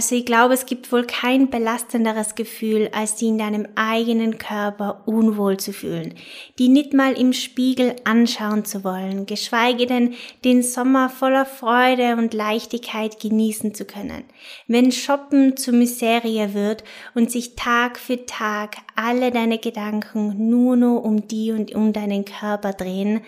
Also ich glaube, es gibt wohl kein belastenderes Gefühl, als die in deinem eigenen Körper unwohl zu fühlen, die nicht mal im Spiegel anschauen zu wollen, geschweige denn den Sommer voller Freude und Leichtigkeit genießen zu können. Wenn Shoppen zur Miserie wird und sich Tag für Tag alle deine Gedanken nur noch um die und um deinen Körper drehen,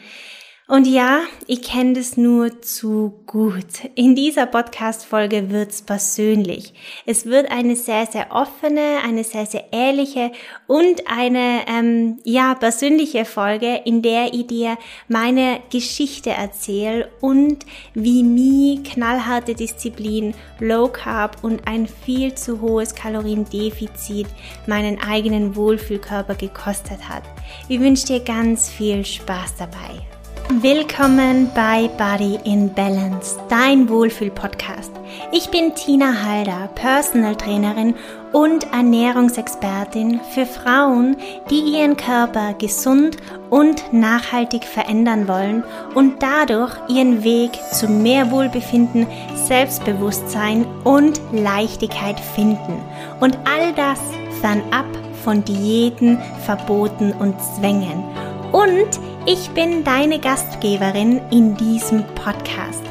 und ja, ich kenne das nur zu gut. In dieser Podcast-Folge wird's persönlich. Es wird eine sehr, sehr offene, eine sehr, sehr ehrliche und eine, ähm, ja, persönliche Folge, in der ich dir meine Geschichte erzähle und wie mir knallharte Disziplin, Low Carb und ein viel zu hohes Kaloriendefizit meinen eigenen Wohlfühlkörper gekostet hat. Ich wünsche dir ganz viel Spaß dabei. Willkommen bei Body in Balance, dein Wohlfühl-Podcast. Ich bin Tina Halder, Personal Trainerin und Ernährungsexpertin für Frauen, die ihren Körper gesund und nachhaltig verändern wollen und dadurch ihren Weg zu mehr Wohlbefinden, Selbstbewusstsein und Leichtigkeit finden. Und all das fernab von Diäten, Verboten und Zwängen. Und ich bin deine Gastgeberin in diesem Podcast.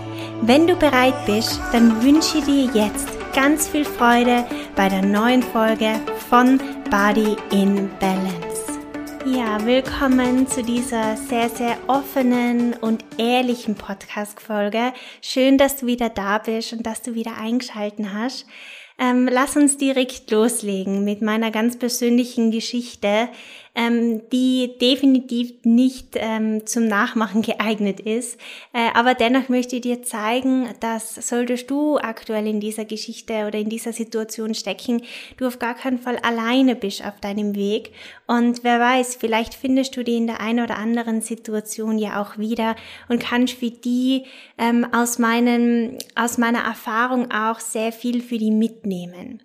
Wenn du bereit bist, dann wünsche dir jetzt ganz viel Freude bei der neuen Folge von Body in Balance. Ja, willkommen zu dieser sehr, sehr offenen und ehrlichen Podcast-Folge. Schön, dass du wieder da bist und dass du wieder eingeschalten hast. Ähm, lass uns direkt loslegen mit meiner ganz persönlichen Geschichte, ähm, die definitiv nicht ähm, zum Nachmachen geeignet ist. Äh, aber dennoch möchte ich dir zeigen, dass solltest du aktuell in dieser Geschichte oder in dieser Situation stecken, du auf gar keinen Fall alleine bist auf deinem Weg. Und wer weiß, vielleicht findest du die in der einen oder anderen Situation ja auch wieder und kannst für die ähm, aus, meinen, aus meiner Erfahrung auch sehr viel für die mitnehmen.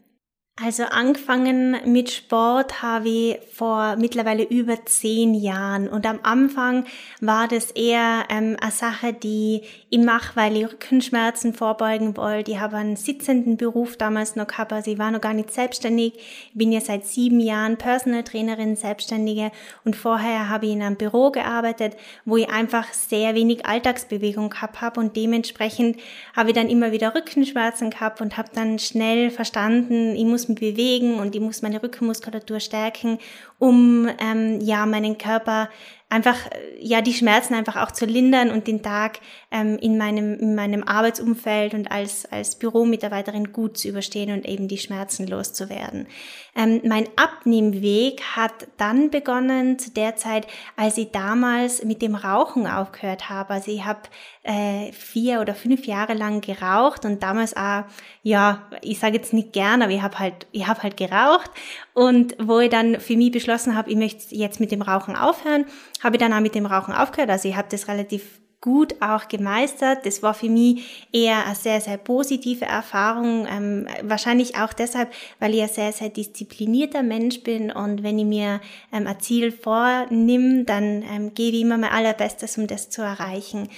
Also angefangen mit Sport habe ich vor mittlerweile über zehn Jahren und am Anfang war das eher ähm, eine Sache, die ich mache, weil ich Rückenschmerzen vorbeugen wollte. Ich habe einen sitzenden Beruf damals noch gehabt, also ich war noch gar nicht selbstständig. Ich bin ja seit sieben Jahren Personal Trainerin, Selbstständige und vorher habe ich in einem Büro gearbeitet, wo ich einfach sehr wenig Alltagsbewegung gehabt habe und dementsprechend habe ich dann immer wieder Rückenschmerzen gehabt und habe dann schnell verstanden, ich muss bewegen und ich muss meine Rückenmuskulatur stärken, um ähm, ja meinen Körper einfach äh, ja die Schmerzen einfach auch zu lindern und den Tag ähm, in meinem in meinem Arbeitsumfeld und als als Büromitarbeiterin gut zu überstehen und eben die Schmerzen loszuwerden. Ähm, mein Abnehmweg hat dann begonnen zu der Zeit, als ich damals mit dem Rauchen aufgehört habe. Also ich habe äh, vier oder fünf Jahre lang geraucht und damals auch ja ich sage jetzt nicht gern, aber ich habe halt ich habe halt geraucht und wo ich dann für mich beschlossen habe, ich möchte jetzt mit dem Rauchen aufhören, habe ich dann auch mit dem Rauchen aufgehört. Also ich habe das relativ gut auch gemeistert. Das war für mich eher eine sehr, sehr positive Erfahrung. Ähm, wahrscheinlich auch deshalb, weil ich ein sehr, sehr disziplinierter Mensch bin und wenn ich mir ähm, ein Ziel vornimm, dann ähm, gebe ich immer mein allerbestes, um das zu erreichen.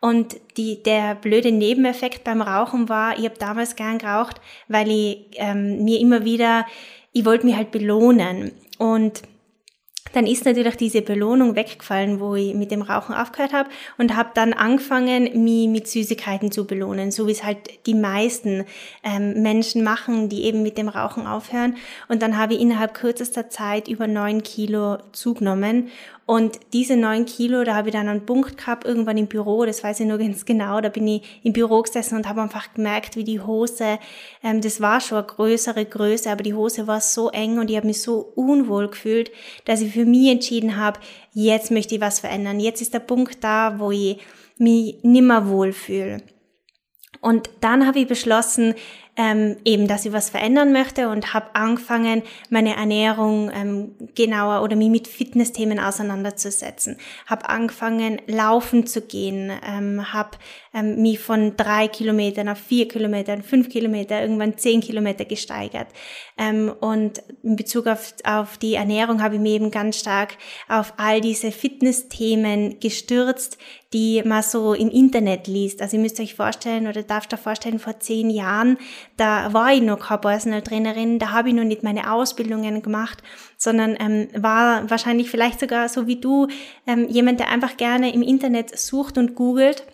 Und die, der blöde Nebeneffekt beim Rauchen war, ich habe damals gern geraucht, weil ich ähm, mir immer wieder ich wollte mich halt belohnen. Und dann ist natürlich diese Belohnung weggefallen, wo ich mit dem Rauchen aufgehört habe und habe dann angefangen, mich mit Süßigkeiten zu belohnen, so wie es halt die meisten ähm, Menschen machen, die eben mit dem Rauchen aufhören. Und dann habe ich innerhalb kürzester Zeit über neun Kilo zugenommen und diese neun Kilo, da habe ich dann einen Punkt gehabt, irgendwann im Büro, das weiß ich nur ganz genau, da bin ich im Büro gesessen und habe einfach gemerkt, wie die Hose, ähm, das war schon eine größere Größe, aber die Hose war so eng und ich habe mich so unwohl gefühlt, dass ich für mich entschieden habe, jetzt möchte ich was verändern. Jetzt ist der Punkt da, wo ich mich nimmer wohl fühle. Und dann habe ich beschlossen, ähm, eben, dass ich was verändern möchte und habe angefangen, meine Ernährung ähm, genauer oder mich mit Fitnessthemen auseinanderzusetzen. Habe angefangen, laufen zu gehen, ähm, habe ähm, mich von drei Kilometern auf vier Kilometer, fünf Kilometer, irgendwann zehn Kilometer gesteigert. Ähm, und in Bezug auf, auf die Ernährung habe ich mich eben ganz stark auf all diese Fitnessthemen gestürzt, die man so im Internet liest. Also ihr müsst euch vorstellen oder darfst euch vorstellen, vor zehn Jahren, da war ich noch keine Personal Trainerin, da habe ich noch nicht meine Ausbildungen gemacht, sondern ähm, war wahrscheinlich vielleicht sogar so wie du ähm, jemand, der einfach gerne im Internet sucht und googelt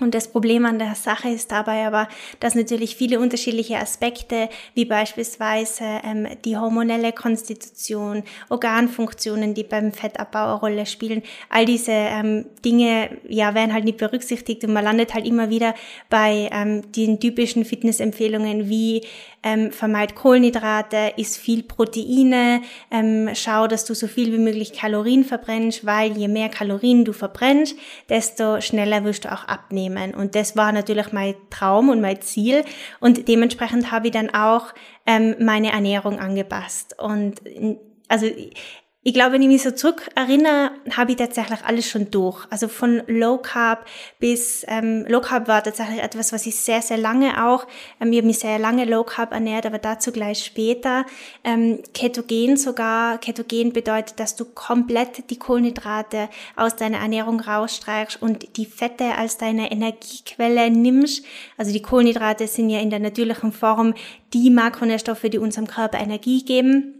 und das Problem an der Sache ist dabei aber, dass natürlich viele unterschiedliche Aspekte, wie beispielsweise ähm, die hormonelle Konstitution, Organfunktionen, die beim Fettabbau eine Rolle spielen, all diese ähm, Dinge ja, werden halt nicht berücksichtigt und man landet halt immer wieder bei ähm, den typischen Fitnessempfehlungen wie ähm, vermeid Kohlenhydrate, isst viel Proteine, ähm, schau, dass du so viel wie möglich Kalorien verbrennst, weil je mehr Kalorien du verbrennst, desto schneller wirst du auch abnehmen. Und das war natürlich mein Traum und mein Ziel. Und dementsprechend habe ich dann auch ähm, meine Ernährung angepasst. Und also ich glaube, wenn ich mich so zurück erinnere, habe ich tatsächlich alles schon durch. Also von Low Carb bis ähm, Low Carb war tatsächlich etwas, was ich sehr, sehr lange auch, ähm, ich habe mich sehr lange Low Carb ernährt, aber dazu gleich später. Ähm, Ketogen sogar. Ketogen bedeutet, dass du komplett die Kohlenhydrate aus deiner Ernährung rausstreichst und die Fette als deine Energiequelle nimmst. Also die Kohlenhydrate sind ja in der natürlichen Form die Makronährstoffe, die unserem Körper Energie geben.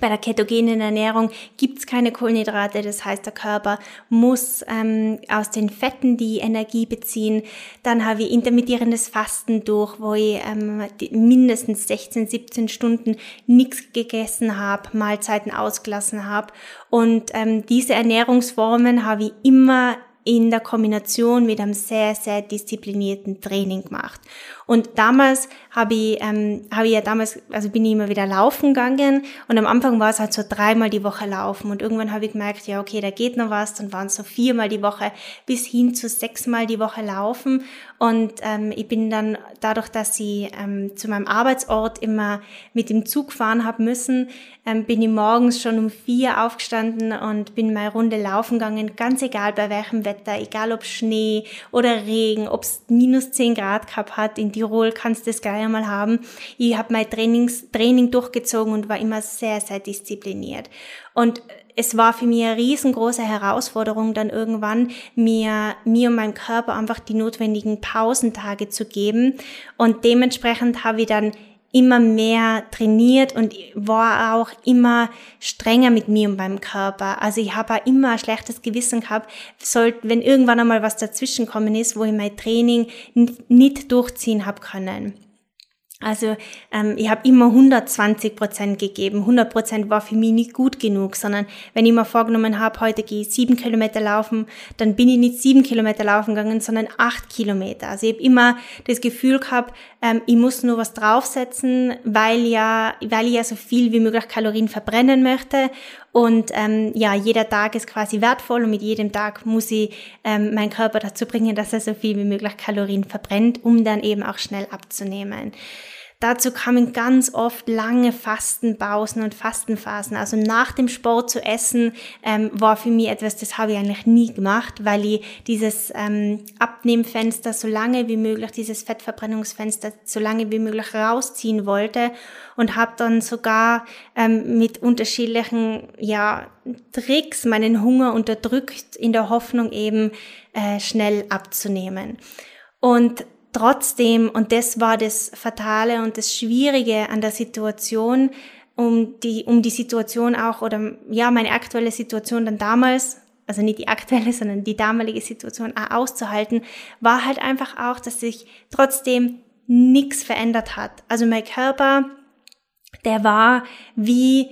Bei der ketogenen Ernährung gibt's keine Kohlenhydrate, das heißt, der Körper muss ähm, aus den Fetten die Energie beziehen. Dann habe ich intermittierendes Fasten durch, wo ich ähm, mindestens 16, 17 Stunden nichts gegessen habe, Mahlzeiten ausgelassen habe. Und ähm, diese Ernährungsformen habe ich immer in der Kombination mit einem sehr, sehr disziplinierten Training gemacht. Und damals habe ich, ähm, habe ich ja damals, also bin ich immer wieder laufen gegangen. Und am Anfang war es halt so dreimal die Woche laufen. Und irgendwann habe ich gemerkt, ja okay, da geht noch was, dann waren es so viermal die Woche bis hin zu sechsmal die Woche laufen. Und ähm, ich bin dann dadurch, dass ich ähm, zu meinem Arbeitsort immer mit dem Zug fahren habe müssen, ähm, bin ich morgens schon um vier aufgestanden und bin mal Runde laufen gegangen, ganz egal bei welchem Wetter, egal ob Schnee oder Regen, ob es minus zehn Grad gehabt hat in Tirol kannst du das gleich einmal haben. Ich habe mein Trainings, Training durchgezogen und war immer sehr, sehr diszipliniert. Und es war für mich eine riesengroße Herausforderung, dann irgendwann mir, mir und meinem Körper einfach die notwendigen Pausentage zu geben. Und dementsprechend habe ich dann immer mehr trainiert und war auch immer strenger mit mir und meinem Körper. Also ich habe auch immer ein schlechtes Gewissen gehabt, sollte, wenn irgendwann einmal was dazwischen kommen ist, wo ich mein Training nicht durchziehen habe können. Also ähm, ich habe immer 120 Prozent gegeben. 100 Prozent war für mich nicht gut genug, sondern wenn ich mir vorgenommen habe, heute gehe ich sieben Kilometer laufen, dann bin ich nicht sieben Kilometer laufen gegangen, sondern acht Kilometer. Also ich habe immer das Gefühl gehabt, ähm, ich muss nur was draufsetzen, weil ja, weil ich ja so viel wie möglich Kalorien verbrennen möchte. Und ähm, ja, jeder Tag ist quasi wertvoll und mit jedem Tag muss ich ähm, meinen Körper dazu bringen, dass er so viel wie möglich Kalorien verbrennt, um dann eben auch schnell abzunehmen. Dazu kamen ganz oft lange Fastenpausen und Fastenphasen. Also nach dem Sport zu essen ähm, war für mich etwas, das habe ich eigentlich nie gemacht, weil ich dieses ähm, Abnehmfenster so lange wie möglich, dieses Fettverbrennungsfenster so lange wie möglich rausziehen wollte und habe dann sogar ähm, mit unterschiedlichen ja, Tricks meinen Hunger unterdrückt in der Hoffnung eben äh, schnell abzunehmen. Und Trotzdem, und das war das Fatale und das Schwierige an der Situation, um die, um die Situation auch, oder ja, meine aktuelle Situation dann damals, also nicht die aktuelle, sondern die damalige Situation auch auszuhalten, war halt einfach auch, dass sich trotzdem nichts verändert hat. Also mein Körper, der war wie,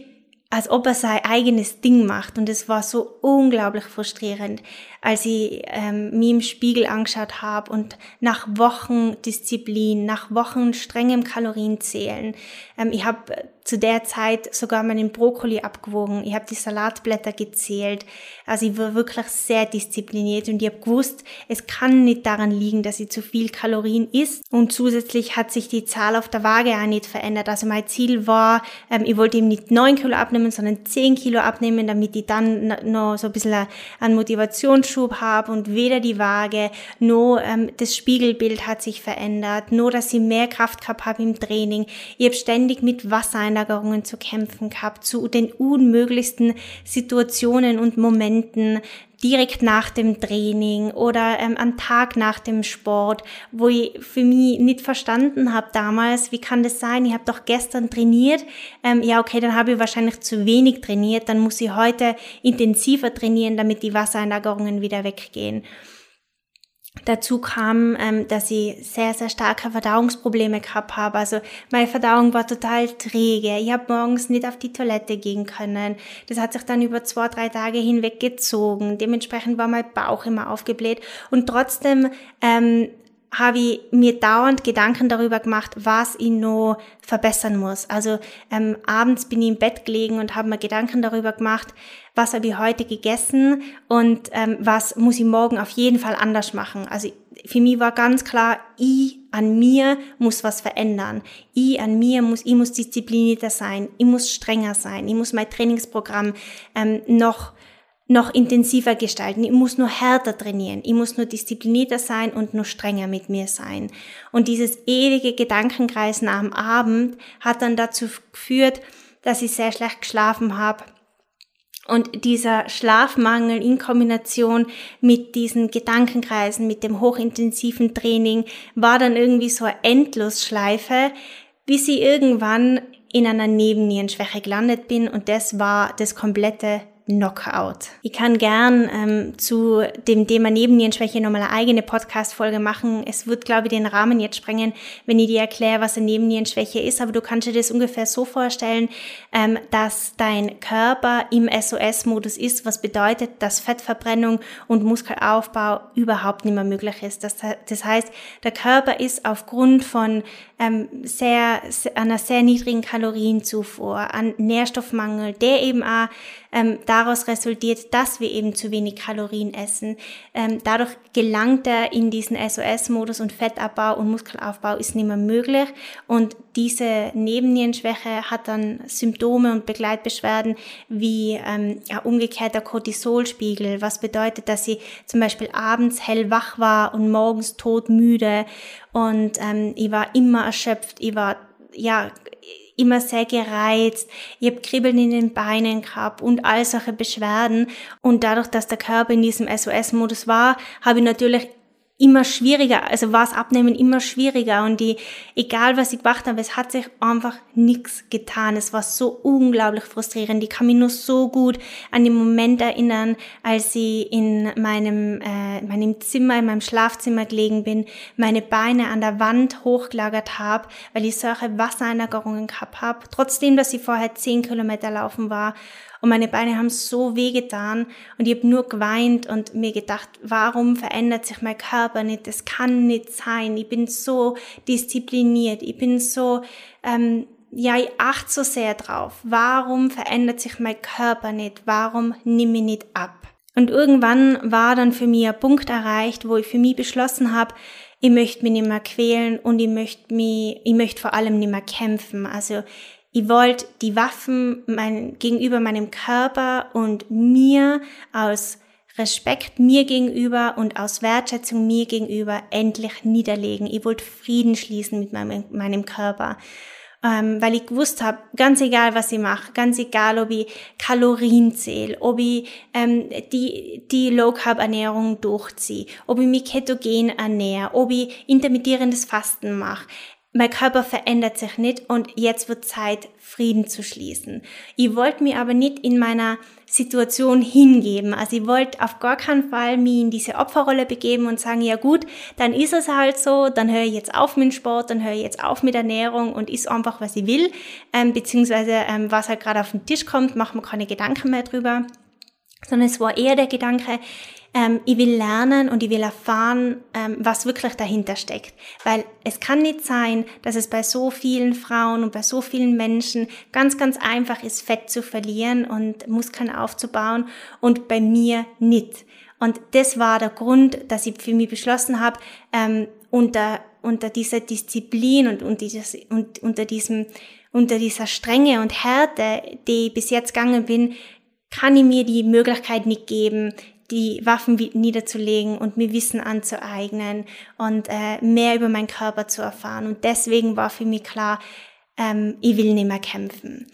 als ob er sein eigenes Ding macht. Und es war so unglaublich frustrierend als ich ähm, mir im Spiegel angeschaut habe und nach Wochen Disziplin, nach Wochen strengem Kalorienzählen, ähm, ich habe zu der Zeit sogar meinen Brokkoli abgewogen, ich habe die Salatblätter gezählt, also ich war wirklich sehr diszipliniert und ich habe gewusst, es kann nicht daran liegen, dass ich zu viel Kalorien isst. Und zusätzlich hat sich die Zahl auf der Waage auch nicht verändert, also mein Ziel war, ähm, ich wollte eben nicht neun Kilo abnehmen, sondern zehn Kilo abnehmen, damit ich dann noch so ein bisschen an Motivation Anschub habe und weder die Waage, nur ähm, das Spiegelbild hat sich verändert, nur dass ich mehr Kraft gehabt habe im Training. Ich habe ständig mit Wassereinlagerungen zu kämpfen gehabt, zu den unmöglichsten Situationen und Momenten, direkt nach dem Training oder ähm, am Tag nach dem Sport, wo ich für mich nicht verstanden habe damals, wie kann das sein, ich habe doch gestern trainiert, ähm, ja okay, dann habe ich wahrscheinlich zu wenig trainiert, dann muss ich heute intensiver trainieren, damit die Wassereinlagerungen wieder weggehen. Dazu kam, ähm, dass ich sehr, sehr starke Verdauungsprobleme gehabt habe. Also meine Verdauung war total träge. Ich habe morgens nicht auf die Toilette gehen können. Das hat sich dann über zwei, drei Tage hinweg gezogen. Dementsprechend war mein Bauch immer aufgebläht. Und trotzdem ähm, habe ich mir dauernd Gedanken darüber gemacht, was ich noch verbessern muss. Also ähm, abends bin ich im Bett gelegen und habe mir Gedanken darüber gemacht, was habe ich heute gegessen und ähm, was muss ich morgen auf jeden Fall anders machen. Also für mich war ganz klar, ich an mir muss was verändern. Ich an mir muss, ich muss disziplinierter sein, ich muss strenger sein, ich muss mein Trainingsprogramm ähm, noch noch intensiver gestalten. Ich muss nur härter trainieren. Ich muss nur disziplinierter sein und nur strenger mit mir sein. Und dieses ewige Gedankenkreisen am Abend hat dann dazu geführt, dass ich sehr schlecht geschlafen habe. Und dieser Schlafmangel in Kombination mit diesen Gedankenkreisen, mit dem hochintensiven Training, war dann irgendwie so eine Endlosschleife, bis ich irgendwann in einer Nebennierenschwäche gelandet bin und das war das komplette Knockout. Ich kann gern ähm, zu dem Thema Nebennierenschwäche nochmal eine eigene Podcast-Folge machen. Es wird, glaube ich, den Rahmen jetzt sprengen, wenn ich dir erkläre, was eine Nebennierenschwäche ist. Aber du kannst dir das ungefähr so vorstellen, ähm, dass dein Körper im SOS-Modus ist, was bedeutet, dass Fettverbrennung und Muskelaufbau überhaupt nicht mehr möglich ist. Das, das heißt, der Körper ist aufgrund von ähm, sehr, einer sehr niedrigen Kalorienzufuhr, an Nährstoffmangel, der eben auch ähm, daraus resultiert, dass wir eben zu wenig Kalorien essen. Ähm, dadurch gelangt er in diesen SOS-Modus und Fettabbau und Muskelaufbau ist nicht mehr möglich. Und diese Nebennierenschwäche hat dann Symptome und Begleitbeschwerden wie ähm, ja, umgekehrter Cortisolspiegel, was bedeutet, dass sie zum Beispiel abends hellwach war und morgens todmüde und ähm, ich war immer erschöpft, ich war ja immer sehr gereizt, ich habe Kribbeln in den Beinen gehabt und all solche Beschwerden. Und dadurch, dass der Körper in diesem SOS-Modus war, habe ich natürlich immer schwieriger, also war es abnehmen immer schwieriger und die, egal was ich gemacht habe, es hat sich einfach nichts getan. Es war so unglaublich frustrierend. Ich kann mich nur so gut an den Moment erinnern, als ich in meinem, äh, meinem Zimmer, in meinem Schlafzimmer gelegen bin, meine Beine an der Wand hochgelagert habe, weil ich solche Wassereinlagerungen gehabt habe, trotzdem, dass ich vorher zehn Kilometer laufen war und meine Beine haben so wehgetan und ich habe nur geweint und mir gedacht, warum verändert sich mein Körper nicht? Das kann nicht sein. Ich bin so diszipliniert, ich bin so, ähm, ja, ich achte so sehr drauf. Warum verändert sich mein Körper nicht? Warum nehme ich nicht ab? Und irgendwann war dann für mich ein Punkt erreicht, wo ich für mich beschlossen habe, ich möchte mich nicht mehr quälen und ich möchte mich, ich möchte vor allem nicht mehr kämpfen. Also ich wollte die Waffen mein, gegenüber meinem Körper und mir aus Respekt mir gegenüber und aus Wertschätzung mir gegenüber endlich niederlegen. Ich wollte Frieden schließen mit meinem, meinem Körper. Ähm, weil ich gewusst habe, ganz egal was ich mache, ganz egal ob ich Kalorien zähle, ob ich ähm, die, die Low Carb Ernährung durchziehe, ob ich mich ketogen ernähre, ob ich intermittierendes Fasten mache, mein Körper verändert sich nicht und jetzt wird Zeit, Frieden zu schließen. Ich wollte mir aber nicht in meiner Situation hingeben. Also ich wollte auf gar keinen Fall mich in diese Opferrolle begeben und sagen, ja gut, dann ist es halt so, dann höre ich jetzt auf mit dem Sport, dann höre ich jetzt auf mit Ernährung und ist einfach, was ich will, ähm, beziehungsweise ähm, was halt gerade auf den Tisch kommt, machen wir keine Gedanken mehr drüber. Sondern es war eher der Gedanke, ähm, ich will lernen und ich will erfahren, ähm, was wirklich dahinter steckt. Weil es kann nicht sein, dass es bei so vielen Frauen und bei so vielen Menschen ganz, ganz einfach ist, Fett zu verlieren und Muskeln aufzubauen und bei mir nicht. Und das war der Grund, dass ich für mich beschlossen habe, ähm, unter, unter dieser Disziplin und, und, dieses, und unter diesem unter dieser Strenge und Härte, die ich bis jetzt gegangen bin, kann ich mir die Möglichkeit nicht geben, die Waffen niederzulegen und mir Wissen anzueignen und äh, mehr über meinen Körper zu erfahren. Und deswegen war für mich klar, ähm, ich will nicht mehr kämpfen.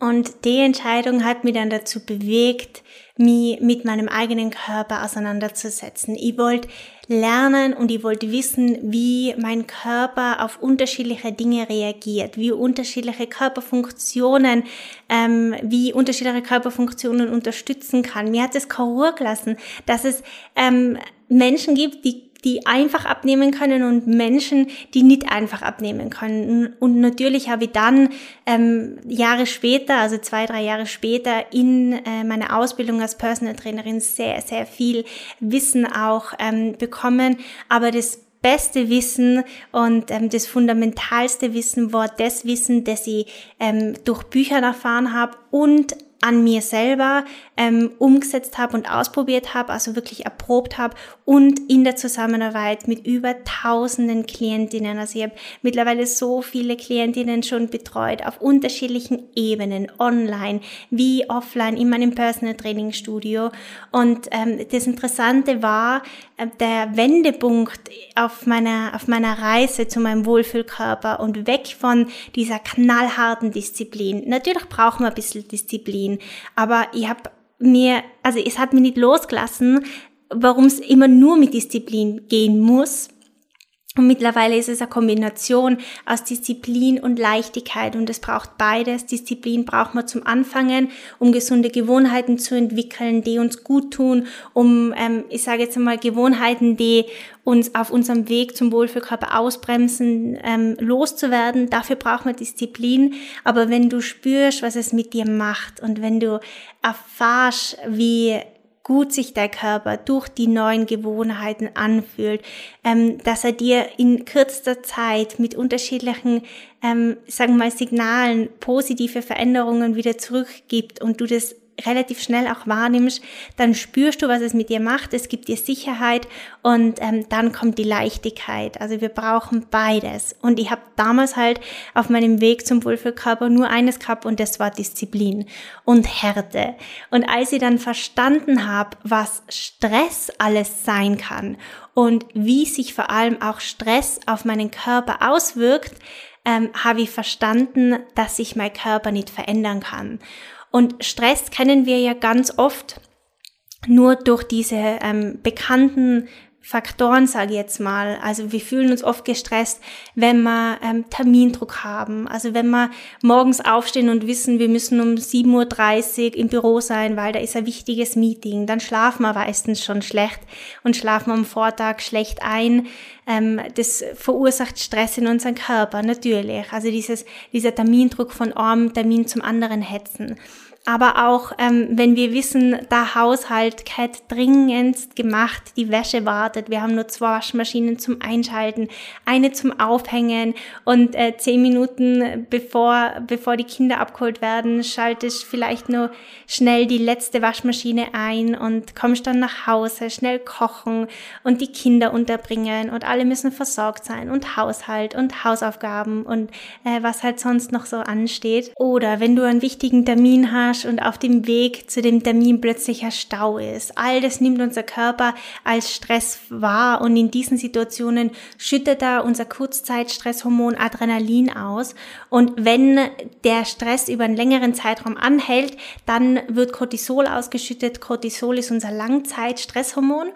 Und die Entscheidung hat mich dann dazu bewegt, mich mit meinem eigenen Körper auseinanderzusetzen. Ich wollte lernen und ich wollte wissen, wie mein Körper auf unterschiedliche Dinge reagiert, wie unterschiedliche Körperfunktionen, ähm, wie unterschiedliche Körperfunktionen unterstützen kann. Mir hat es Ruhe gelassen, dass es ähm, Menschen gibt, die die einfach abnehmen können und Menschen, die nicht einfach abnehmen können. Und natürlich habe ich dann ähm, Jahre später, also zwei, drei Jahre später, in äh, meiner Ausbildung als Personal Trainerin sehr, sehr viel Wissen auch ähm, bekommen. Aber das beste Wissen und ähm, das fundamentalste Wissen war das Wissen, das ich ähm, durch Bücher erfahren habe und an mir selber ähm, umgesetzt habe und ausprobiert habe, also wirklich erprobt habe und in der Zusammenarbeit mit über tausenden Klientinnen. Also ich habe mittlerweile so viele Klientinnen schon betreut auf unterschiedlichen Ebenen, online wie offline in meinem Personal Training Studio. Und ähm, das Interessante war, äh, der Wendepunkt auf meiner, auf meiner Reise zu meinem Wohlfühlkörper und weg von dieser knallharten Disziplin. Natürlich brauchen wir ein bisschen Disziplin, aber ich habe mir, also es hat mich nicht losgelassen, warum es immer nur mit Disziplin gehen muss, und mittlerweile ist es eine Kombination aus Disziplin und Leichtigkeit und es braucht beides. Disziplin braucht man zum Anfangen, um gesunde Gewohnheiten zu entwickeln, die uns gut tun, um, ähm, ich sage jetzt einmal, Gewohnheiten, die uns auf unserem Weg zum Wohlfühlkörper ausbremsen, ähm, loszuwerden. Dafür braucht man Disziplin. Aber wenn du spürst, was es mit dir macht und wenn du erfahrst, wie gut sich der Körper durch die neuen Gewohnheiten anfühlt, ähm, dass er dir in kürzester Zeit mit unterschiedlichen, ähm, sagen wir mal, Signalen positive Veränderungen wieder zurückgibt und du das relativ schnell auch wahrnimmst, dann spürst du, was es mit dir macht. Es gibt dir Sicherheit und ähm, dann kommt die Leichtigkeit. Also wir brauchen beides. Und ich habe damals halt auf meinem Weg zum Wohlfühlkörper nur eines gehabt und das war Disziplin und Härte. Und als ich dann verstanden habe, was Stress alles sein kann und wie sich vor allem auch Stress auf meinen Körper auswirkt, ähm, habe ich verstanden, dass sich mein Körper nicht verändern kann. Und Stress kennen wir ja ganz oft nur durch diese ähm, bekannten Faktoren, sage ich jetzt mal. Also wir fühlen uns oft gestresst, wenn wir ähm, Termindruck haben. Also wenn wir morgens aufstehen und wissen, wir müssen um 7.30 Uhr im Büro sein, weil da ist ein wichtiges Meeting. Dann schlafen wir meistens schon schlecht und schlafen am Vortag schlecht ein. Ähm, das verursacht Stress in unserem Körper, natürlich. Also dieses, dieser Termindruck von einem Termin zum anderen hetzen aber auch ähm, wenn wir wissen, der Haushalt hat dringendst gemacht, die Wäsche wartet, wir haben nur zwei Waschmaschinen zum Einschalten, eine zum Aufhängen. Und äh, zehn Minuten bevor, bevor die Kinder abgeholt werden, schaltest vielleicht nur schnell die letzte Waschmaschine ein und kommst dann nach Hause, schnell kochen und die Kinder unterbringen. Und alle müssen versorgt sein und Haushalt und Hausaufgaben und äh, was halt sonst noch so ansteht. Oder wenn du einen wichtigen Termin hast, Marsch und auf dem Weg zu dem Termin plötzlicher Stau ist. All das nimmt unser Körper als Stress wahr und in diesen Situationen schüttet er unser Kurzzeitstresshormon Adrenalin aus und wenn der Stress über einen längeren Zeitraum anhält, dann wird Cortisol ausgeschüttet. Cortisol ist unser Langzeitstresshormon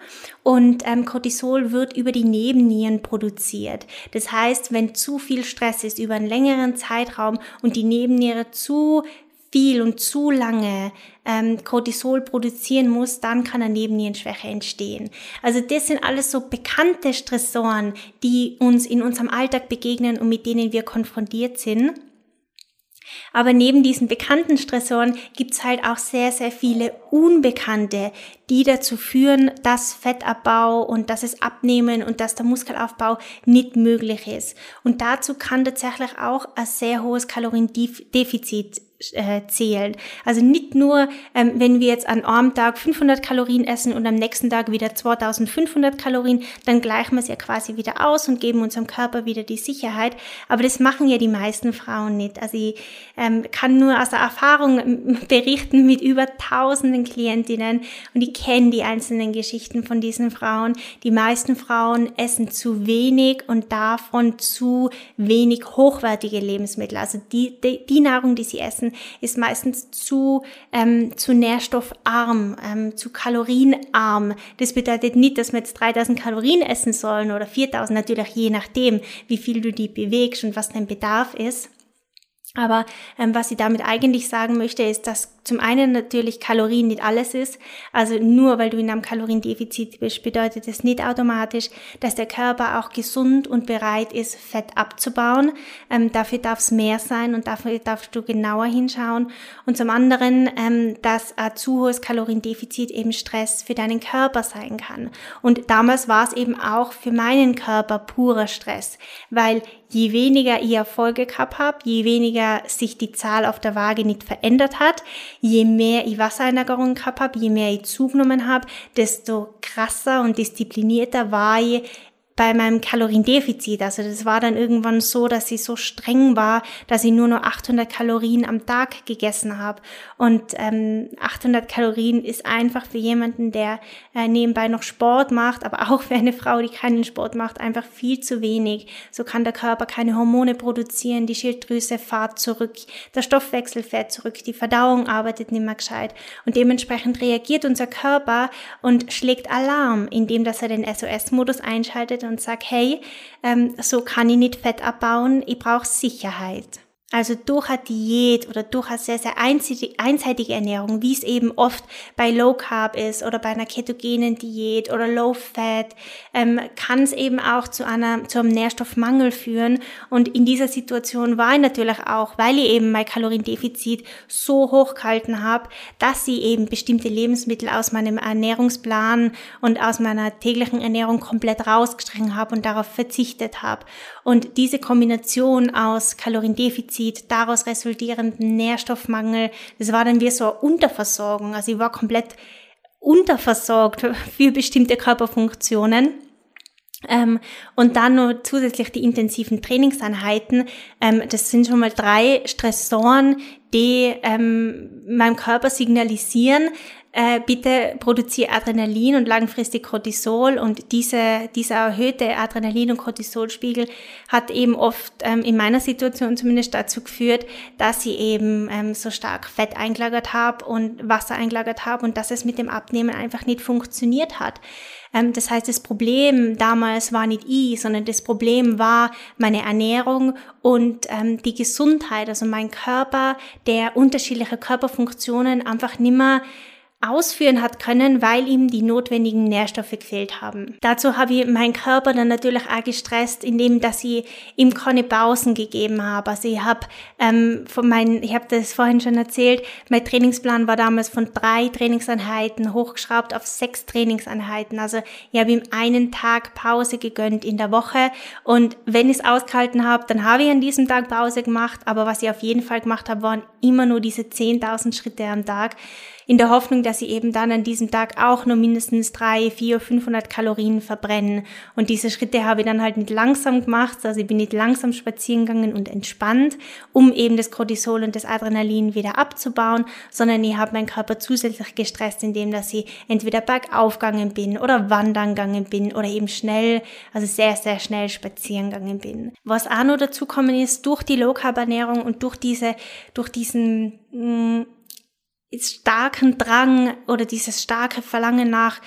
und ähm, Cortisol wird über die Nebennieren produziert. Das heißt, wenn zu viel Stress ist über einen längeren Zeitraum und die Nebenniere zu viel und zu lange ähm, Cortisol produzieren muss, dann kann eine Nebennierenschwäche entstehen. Also das sind alles so bekannte Stressoren, die uns in unserem Alltag begegnen und mit denen wir konfrontiert sind. Aber neben diesen bekannten Stressoren gibt's halt auch sehr, sehr viele unbekannte, die dazu führen, dass Fettabbau und dass es Abnehmen und dass der Muskelaufbau nicht möglich ist. Und dazu kann tatsächlich auch ein sehr hohes Kaloriendefizit äh, zählen. Also nicht nur, ähm, wenn wir jetzt an einem Tag 500 Kalorien essen und am nächsten Tag wieder 2500 Kalorien, dann gleichen wir es ja quasi wieder aus und geben unserem Körper wieder die Sicherheit. Aber das machen ja die meisten Frauen nicht. Also ich ähm, kann nur aus der Erfahrung ähm, berichten mit über tausenden Klientinnen und ich kenne die einzelnen Geschichten von diesen Frauen. Die meisten Frauen essen zu wenig und davon zu wenig hochwertige Lebensmittel. Also die, die, die Nahrung, die sie essen, ist meistens zu, ähm, zu nährstoffarm, ähm, zu kalorienarm. Das bedeutet nicht, dass wir jetzt 3000 Kalorien essen sollen oder 4000, natürlich je nachdem, wie viel du die bewegst und was dein Bedarf ist. Aber ähm, was ich damit eigentlich sagen möchte, ist, dass zum einen natürlich Kalorien nicht alles ist. Also nur weil du in einem Kaloriendefizit bist, bedeutet es nicht automatisch, dass der Körper auch gesund und bereit ist, Fett abzubauen. Ähm, dafür darf es mehr sein und dafür darfst du genauer hinschauen. Und zum anderen, ähm, dass ein zu hohes Kaloriendefizit eben Stress für deinen Körper sein kann. Und damals war es eben auch für meinen Körper purer Stress, weil je weniger ich Erfolge gehabt habe, je weniger sich die Zahl auf der Waage nicht verändert hat, je mehr ich Wassereinlagerungen gehabt habe, je mehr ich zugenommen habe, desto krasser und disziplinierter war ich bei meinem Kaloriendefizit. Also das war dann irgendwann so, dass ich so streng war, dass ich nur noch 800 Kalorien am Tag gegessen habe. Und ähm, 800 Kalorien ist einfach für jemanden, der äh, nebenbei noch Sport macht, aber auch für eine Frau, die keinen Sport macht, einfach viel zu wenig. So kann der Körper keine Hormone produzieren, die Schilddrüse fährt zurück, der Stoffwechsel fährt zurück, die Verdauung arbeitet nicht mehr gescheit. Und dementsprechend reagiert unser Körper und schlägt Alarm, indem dass er den SOS-Modus einschaltet und sage, hey, ähm, so kann ich nicht Fett abbauen, ich brauche Sicherheit. Also durch eine Diät oder durch eine sehr, sehr einseitige Ernährung, wie es eben oft bei Low Carb ist oder bei einer ketogenen Diät oder Low Fat, ähm, kann es eben auch zu, einer, zu einem Nährstoffmangel führen. Und in dieser Situation war ich natürlich auch, weil ich eben mein Kaloriendefizit so hoch gehalten habe, dass ich eben bestimmte Lebensmittel aus meinem Ernährungsplan und aus meiner täglichen Ernährung komplett rausgestrichen habe und darauf verzichtet habe. Und diese Kombination aus Kaloriendefizit Defizit, daraus resultierenden Nährstoffmangel. Das war dann wie so eine Unterversorgung. Also ich war komplett unterversorgt für bestimmte Körperfunktionen. Ähm, und dann noch zusätzlich die intensiven Trainingseinheiten. Ähm, das sind schon mal drei Stressoren, die ähm, meinem Körper signalisieren, äh, bitte produziere Adrenalin und langfristig Cortisol und diese, dieser erhöhte Adrenalin- und Cortisolspiegel hat eben oft ähm, in meiner Situation zumindest dazu geführt, dass ich eben ähm, so stark Fett eingelagert habe und Wasser eingelagert habe und dass es mit dem Abnehmen einfach nicht funktioniert hat. Ähm, das heißt, das Problem damals war nicht ich, sondern das Problem war meine Ernährung und ähm, die Gesundheit, also mein Körper, der unterschiedliche Körperfunktionen einfach nimmer ausführen hat können, weil ihm die notwendigen Nährstoffe gefehlt haben. Dazu habe ich meinen Körper dann natürlich auch gestresst, indem dass ich ihm keine Pausen gegeben habe. Also ich habe ähm, von meinen, ich habe das vorhin schon erzählt, mein Trainingsplan war damals von drei Trainingseinheiten hochgeschraubt auf sechs Trainingseinheiten. Also ich habe ihm einen Tag Pause gegönnt in der Woche und wenn ich es ausgehalten habe, dann habe ich an diesem Tag Pause gemacht. Aber was ich auf jeden Fall gemacht habe, waren immer nur diese 10.000 Schritte am Tag in der Hoffnung, dass sie eben dann an diesem Tag auch nur mindestens drei, vier, 500 Kalorien verbrennen. Und diese Schritte habe ich dann halt nicht langsam gemacht, also ich bin nicht langsam spazieren gegangen und entspannt, um eben das Cortisol und das Adrenalin wieder abzubauen, sondern ich habe meinen Körper zusätzlich gestresst, indem dass ich entweder bergauf gegangen bin oder wandern gegangen bin oder eben schnell, also sehr, sehr schnell spazieren gegangen bin. Was auch noch dazu kommen ist, durch die Low-Carb-Ernährung und durch diese, durch diesen, mh, mm, starken Drang oder dieses starke Verlangen nach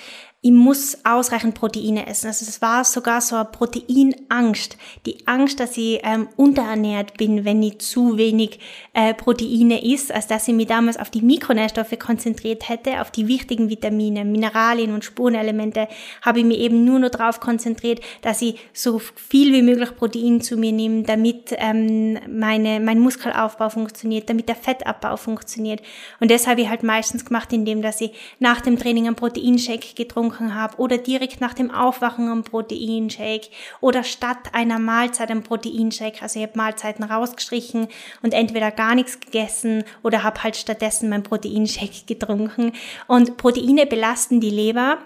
ich muss ausreichend Proteine essen. Also es war sogar so eine Proteinangst. Die Angst, dass ich ähm, unterernährt bin, wenn ich zu wenig äh, Proteine isst, als dass ich mich damals auf die Mikronährstoffe konzentriert hätte, auf die wichtigen Vitamine, Mineralien und Spurenelemente, habe ich mich eben nur noch darauf konzentriert, dass ich so viel wie möglich Protein zu mir nehme, damit ähm, meine, mein Muskelaufbau funktioniert, damit der Fettabbau funktioniert. Und das habe ich halt meistens gemacht, indem dass ich nach dem Training einen Proteinshake getrunken getrunken habe oder direkt nach dem Aufwachen einen Proteinshake oder statt einer Mahlzeit einen Proteinshake. Also ich habe Mahlzeiten rausgestrichen und entweder gar nichts gegessen oder habe halt stattdessen meinen Proteinshake getrunken. Und Proteine belasten die Leber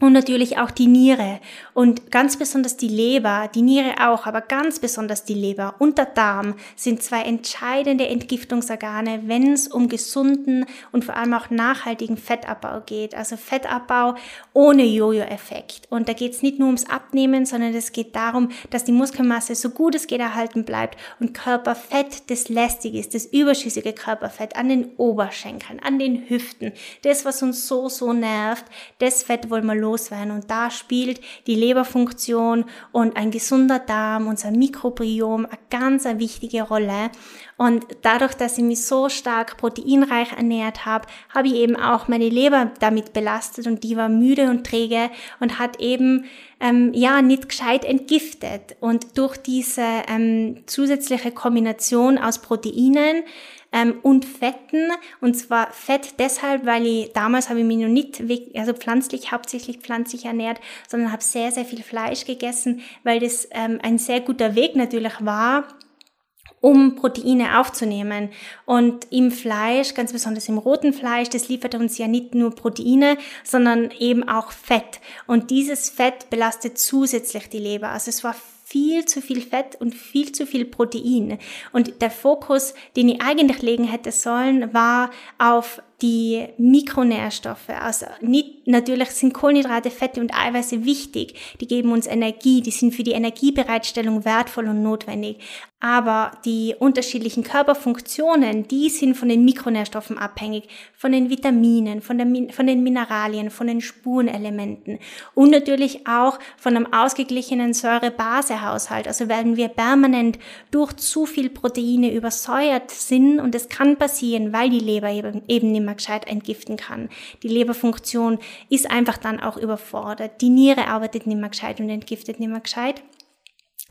und natürlich auch die Niere und ganz besonders die Leber, die Niere auch, aber ganz besonders die Leber und der Darm sind zwei entscheidende Entgiftungsorgane, wenn es um gesunden und vor allem auch nachhaltigen Fettabbau geht. Also Fettabbau ohne Jojo-Effekt. Und da geht es nicht nur ums Abnehmen, sondern es geht darum, dass die Muskelmasse so gut es geht erhalten bleibt und Körperfett, das lästig ist, das überschüssige Körperfett an den Oberschenkeln, an den Hüften, das, was uns so, so nervt, das Fett wollen wir loswerden. Und da spielt die Leberfunktion und ein gesunder Darm, unser Mikrobiom, eine ganz eine wichtige Rolle. Und dadurch, dass ich mich so stark proteinreich ernährt habe, habe ich eben auch meine Leber damit belastet und die war müde und träge und hat eben ähm, ja nicht gescheit entgiftet. Und durch diese ähm, zusätzliche Kombination aus Proteinen ähm, und Fetten. Und zwar Fett deshalb, weil ich damals habe ich mich noch nicht also pflanzlich, hauptsächlich pflanzlich ernährt, sondern habe sehr, sehr viel Fleisch gegessen, weil das ähm, ein sehr guter Weg natürlich war, um Proteine aufzunehmen. Und im Fleisch, ganz besonders im roten Fleisch, das liefert uns ja nicht nur Proteine, sondern eben auch Fett. Und dieses Fett belastet zusätzlich die Leber. Also es war viel zu viel Fett und viel zu viel Protein. Und der Fokus, den ich eigentlich legen hätte sollen, war auf die Mikronährstoffe. Also nicht, natürlich sind Kohlenhydrate, Fette und Eiweiße wichtig. Die geben uns Energie, die sind für die Energiebereitstellung wertvoll und notwendig. Aber die unterschiedlichen Körperfunktionen, die sind von den Mikronährstoffen abhängig, von den Vitaminen, von, der, von den Mineralien, von den Spurenelementen und natürlich auch von einem ausgeglichenen Säure-Base-Haushalt. Also werden wir permanent durch zu viel Proteine übersäuert sind und es kann passieren, weil die Leber eben, eben nicht mehr gescheit entgiften kann. Die Leberfunktion ist einfach dann auch überfordert. Die Niere arbeitet nicht mehr gescheit und entgiftet nicht mehr gescheit.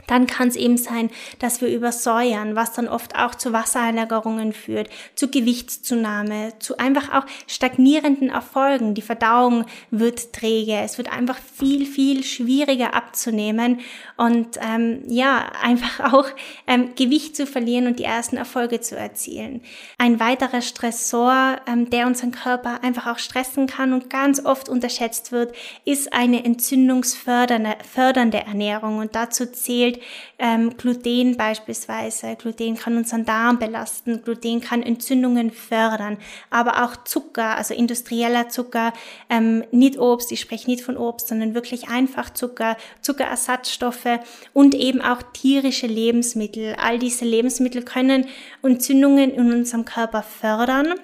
Dann kann es eben sein, dass wir übersäuern, was dann oft auch zu Wassereinlagerungen führt, zu Gewichtszunahme, zu einfach auch stagnierenden Erfolgen. Die Verdauung wird träge, es wird einfach viel, viel schwieriger abzunehmen und ähm, ja, einfach auch ähm, Gewicht zu verlieren und die ersten Erfolge zu erzielen. Ein weiterer Stressor, ähm, der unseren Körper einfach auch stressen kann und ganz oft unterschätzt wird, ist eine entzündungsfördernde fördernde Ernährung und dazu zählt ähm, Gluten beispielsweise. Gluten kann unseren Darm belasten, Gluten kann Entzündungen fördern, aber auch Zucker, also industrieller Zucker, ähm, nicht Obst, ich spreche nicht von Obst, sondern wirklich einfach Zucker, Zuckerersatzstoffe und eben auch tierische Lebensmittel. All diese Lebensmittel können Entzündungen in unserem Körper fördern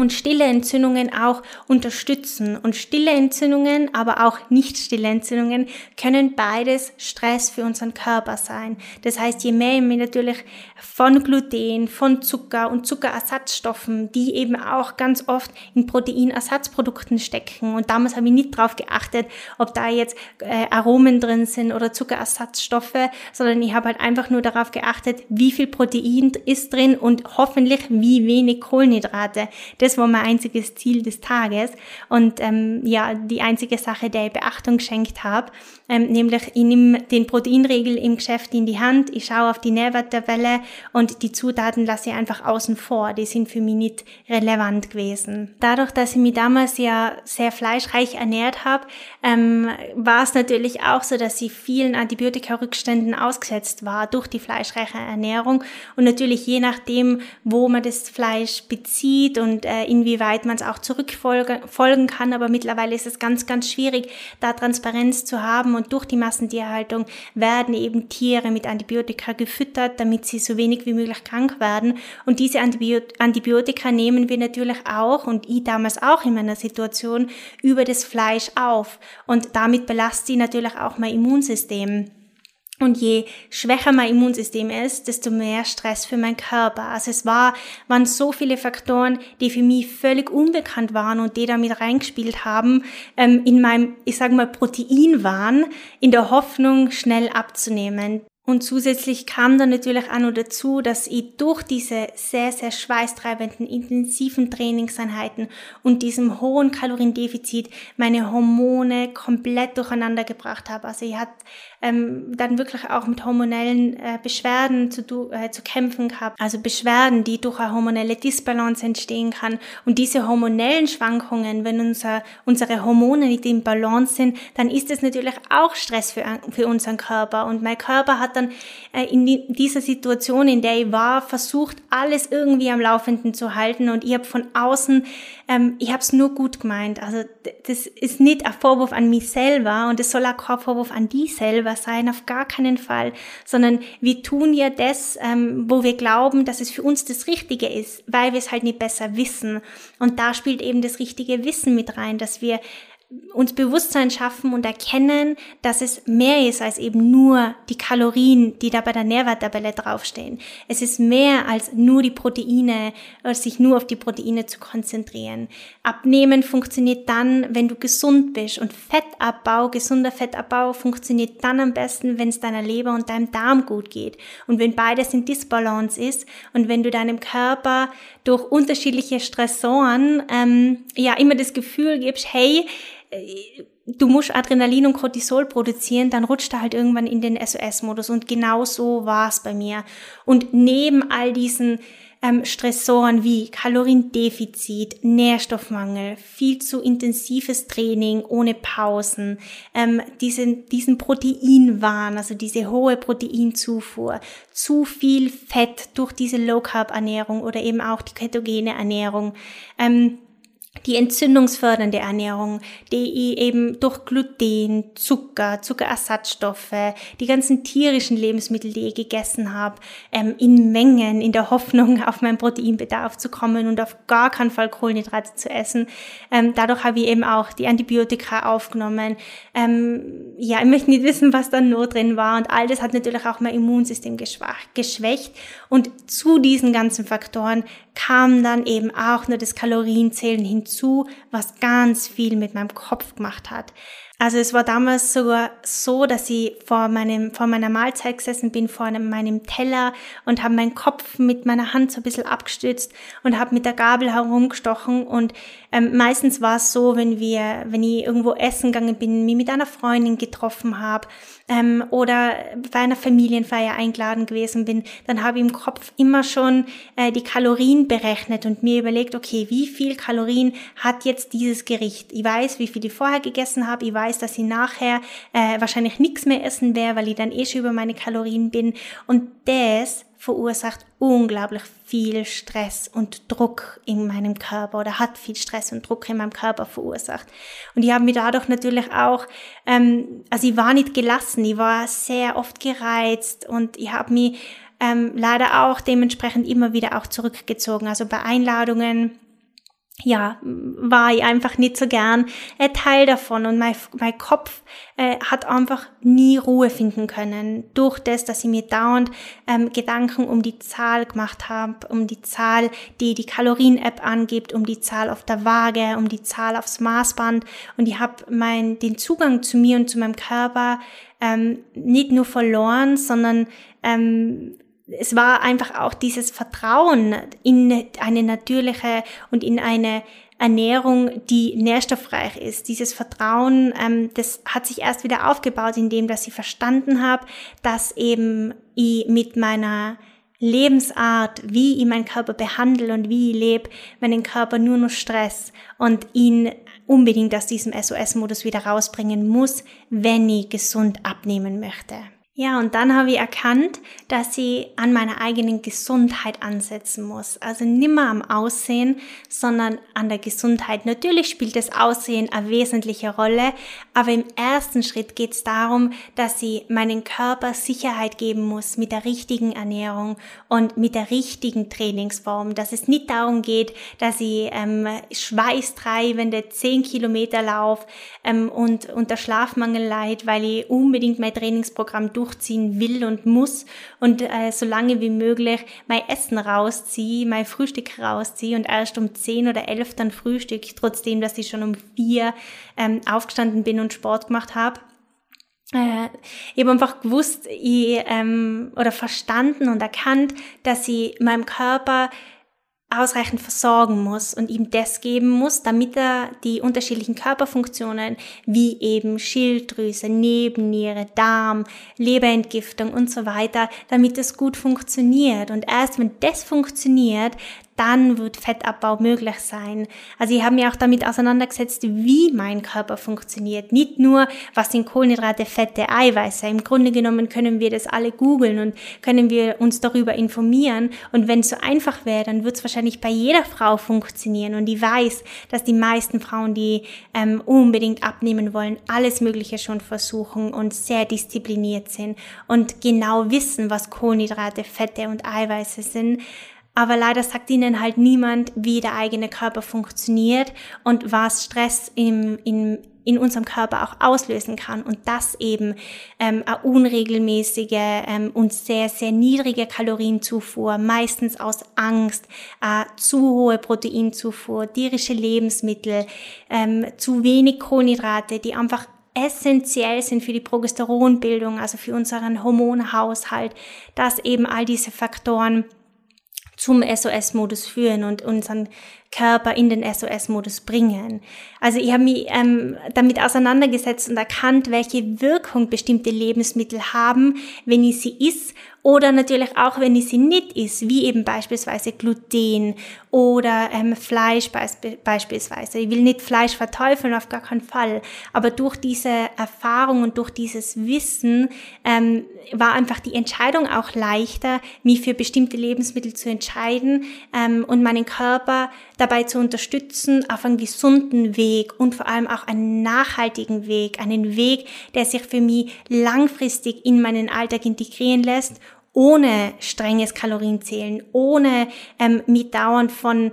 und stille Entzündungen auch unterstützen. Und stille Entzündungen, aber auch nicht stille Entzündungen können beides Stress für unseren Körper sein. Das heißt, je mehr wir natürlich von Gluten, von Zucker und Zuckerersatzstoffen, die eben auch ganz oft in Proteinersatzprodukten stecken. Und damals habe ich nicht drauf geachtet, ob da jetzt äh, Aromen drin sind oder Zuckerersatzstoffe, sondern ich habe halt einfach nur darauf geachtet, wie viel Protein ist drin und hoffentlich wie wenig Kohlenhydrate. Das war mein einziges Ziel des Tages und ähm, ja, die einzige Sache, der ich Beachtung geschenkt habe, ähm, nämlich ich nehme den Proteinregel im Geschäft in die Hand, ich schaue auf die Nährwerttabelle und die Zutaten lasse ich einfach außen vor, die sind für mich nicht relevant gewesen. Dadurch, dass ich mich damals ja sehr fleischreich ernährt habe, ähm, war es natürlich auch so, dass ich vielen Antibiotika-Rückständen ausgesetzt war durch die fleischreiche Ernährung und natürlich je nachdem, wo man das Fleisch bezieht und äh, inwieweit man es auch zurückfolgen kann. Aber mittlerweile ist es ganz, ganz schwierig, da Transparenz zu haben. Und durch die Massentierhaltung werden eben Tiere mit Antibiotika gefüttert, damit sie so wenig wie möglich krank werden. Und diese Antibiotika nehmen wir natürlich auch, und ich damals auch in meiner Situation, über das Fleisch auf. Und damit belastet sie natürlich auch mein Immunsystem. Und je schwächer mein Immunsystem ist, desto mehr Stress für meinen Körper. Also es war, waren so viele Faktoren, die für mich völlig unbekannt waren und die da mit reingespielt haben, ähm, in meinem, ich sage mal, Proteinwahn, in der Hoffnung, schnell abzunehmen. Und zusätzlich kam dann natürlich auch noch dazu, dass ich durch diese sehr, sehr schweißtreibenden, intensiven Trainingseinheiten und diesem hohen Kaloriendefizit meine Hormone komplett durcheinander gebracht habe. Also ich hatte ähm, dann wirklich auch mit hormonellen äh, Beschwerden zu, äh, zu kämpfen gehabt. Also Beschwerden, die durch eine hormonelle Disbalance entstehen kann. Und diese hormonellen Schwankungen, wenn unser, unsere Hormone nicht im Balance sind, dann ist es natürlich auch Stress für, für unseren Körper. Und mein Körper hat dann äh, in die, dieser Situation, in der ich war, versucht, alles irgendwie am Laufenden zu halten. Und ich habe von außen, ähm, ich habe es nur gut gemeint. Also das ist nicht ein Vorwurf an mich selber und es soll auch kein Vorwurf an die selber sein, auf gar keinen Fall, sondern wir tun ja das, ähm, wo wir glauben, dass es für uns das Richtige ist, weil wir es halt nicht besser wissen. Und da spielt eben das richtige Wissen mit rein, dass wir uns Bewusstsein schaffen und erkennen, dass es mehr ist als eben nur die Kalorien, die da bei der Nährwerttabelle draufstehen. Es ist mehr als nur die Proteine, als sich nur auf die Proteine zu konzentrieren. Abnehmen funktioniert dann, wenn du gesund bist und Fettabbau, gesunder Fettabbau funktioniert dann am besten, wenn es deiner Leber und deinem Darm gut geht und wenn beides in Disbalance ist und wenn du deinem Körper durch unterschiedliche Stressoren ähm, ja immer das Gefühl gibst, hey, du musst Adrenalin und Cortisol produzieren, dann rutscht er halt irgendwann in den SOS-Modus. Und genau so war es bei mir. Und neben all diesen ähm, Stressoren wie Kaloriendefizit, Nährstoffmangel, viel zu intensives Training ohne Pausen, ähm, diesen, diesen Proteinwahn, also diese hohe Proteinzufuhr, zu viel Fett durch diese Low-Carb-Ernährung oder eben auch die ketogene Ernährung, ähm, die entzündungsfördernde Ernährung, die ich eben durch Gluten, Zucker, Zuckerersatzstoffe, die ganzen tierischen Lebensmittel, die ich gegessen habe, ähm, in Mengen, in der Hoffnung, auf meinen Proteinbedarf zu kommen und auf gar keinen Fall Kohlenhydrate zu essen. Ähm, dadurch habe ich eben auch die Antibiotika aufgenommen. Ähm, ja, ich möchte nicht wissen, was da nur drin war und all das hat natürlich auch mein Immunsystem geschwächt. Und zu diesen ganzen Faktoren kam dann eben auch nur das Kalorienzählen hinzu, was ganz viel mit meinem Kopf gemacht hat. Also es war damals sogar so, dass ich vor meinem vor meiner Mahlzeit gesessen bin, vor einem, meinem Teller und habe meinen Kopf mit meiner Hand so ein bisschen abgestützt und habe mit der Gabel herumgestochen und ähm, meistens war es so, wenn wir, wenn ich irgendwo essen gegangen bin, mich mit einer Freundin getroffen habe ähm, oder bei einer Familienfeier eingeladen gewesen bin, dann habe ich im Kopf immer schon äh, die Kalorien berechnet und mir überlegt, okay, wie viel Kalorien hat jetzt dieses Gericht? Ich weiß, wie viel ich vorher gegessen habe, ich weiß, dass ich nachher äh, wahrscheinlich nichts mehr essen werde, weil ich dann eh schon über meine Kalorien bin. Und das verursacht unglaublich viel Stress und Druck in meinem Körper oder hat viel Stress und Druck in meinem Körper verursacht. Und ich habe mich dadurch natürlich auch, ähm, also ich war nicht gelassen, ich war sehr oft gereizt und ich habe mich ähm, leider auch dementsprechend immer wieder auch zurückgezogen. Also bei Einladungen ja, war ich einfach nicht so gern ein Teil davon. Und mein, mein Kopf äh, hat einfach nie Ruhe finden können durch das, dass ich mir dauernd ähm, Gedanken um die Zahl gemacht habe, um die Zahl, die die Kalorien-App angibt, um die Zahl auf der Waage, um die Zahl aufs Maßband. Und ich habe mein den Zugang zu mir und zu meinem Körper ähm, nicht nur verloren, sondern ähm, es war einfach auch dieses Vertrauen in eine natürliche und in eine Ernährung, die nährstoffreich ist. Dieses Vertrauen, ähm, das hat sich erst wieder aufgebaut, indem dass ich verstanden habe, dass eben ich mit meiner Lebensart, wie ich meinen Körper behandle und wie ich lebe, meinen Körper nur noch Stress und ihn unbedingt aus diesem SOS-Modus wieder rausbringen muss, wenn ich gesund abnehmen möchte. Ja, und dann habe ich erkannt, dass ich an meiner eigenen Gesundheit ansetzen muss. Also nimmer am Aussehen, sondern an der Gesundheit. Natürlich spielt das Aussehen eine wesentliche Rolle, aber im ersten Schritt geht es darum, dass ich meinen Körper Sicherheit geben muss mit der richtigen Ernährung und mit der richtigen Trainingsform. Dass es nicht darum geht, dass ich ähm, schweißtreibende 10 Kilometer laufe ähm, und unter Schlafmangel leid, weil ich unbedingt mein Trainingsprogramm durch durchziehen will und muss und äh, so lange wie möglich mein Essen rausziehe, mein Frühstück rausziehe und erst um 10 oder 11 dann Frühstück, trotzdem, dass ich schon um 4 ähm, aufgestanden bin und Sport gemacht habe. äh, ich habe einfach gewusst ich, ähm, oder verstanden und erkannt, dass ich meinem Körper ausreichend versorgen muss und ihm das geben muss, damit er die unterschiedlichen Körperfunktionen wie eben Schilddrüse, Nebenniere, Darm, Leberentgiftung und so weiter, damit es gut funktioniert. Und erst wenn das funktioniert, dann wird Fettabbau möglich sein. Also ich habe mich auch damit auseinandergesetzt, wie mein Körper funktioniert. Nicht nur, was sind Kohlenhydrate, Fette, Eiweiße. Im Grunde genommen können wir das alle googeln und können wir uns darüber informieren. Und wenn es so einfach wäre, dann wird es wahrscheinlich bei jeder Frau funktionieren. Und ich weiß, dass die meisten Frauen, die ähm, unbedingt abnehmen wollen, alles Mögliche schon versuchen und sehr diszipliniert sind und genau wissen, was Kohlenhydrate, Fette und Eiweiße sind. Aber leider sagt ihnen halt niemand, wie der eigene Körper funktioniert und was Stress im, in, in unserem Körper auch auslösen kann. Und das eben ähm, eine unregelmäßige ähm, und sehr, sehr niedrige Kalorienzufuhr, meistens aus Angst, äh, zu hohe Proteinzufuhr, tierische Lebensmittel, ähm, zu wenig Kohlenhydrate, die einfach essentiell sind für die Progesteronbildung, also für unseren Hormonhaushalt, dass eben all diese Faktoren zum SOS-Modus führen und unseren Körper in den SOS-Modus bringen. Also ich habe mich ähm, damit auseinandergesetzt und erkannt, welche Wirkung bestimmte Lebensmittel haben, wenn ich sie isst oder natürlich auch, wenn ich sie nicht isst, wie eben beispielsweise Gluten oder ähm, Fleisch beisp beispielsweise. Ich will nicht Fleisch verteufeln, auf gar keinen Fall. Aber durch diese Erfahrung und durch dieses Wissen ähm, war einfach die Entscheidung auch leichter, mich für bestimmte Lebensmittel zu entscheiden ähm, und meinen Körper dabei zu unterstützen, auf einen gesunden Weg und vor allem auch einen nachhaltigen Weg, einen Weg, der sich für mich langfristig in meinen Alltag integrieren lässt, ohne strenges Kalorienzählen, ohne ähm, mich dauernd von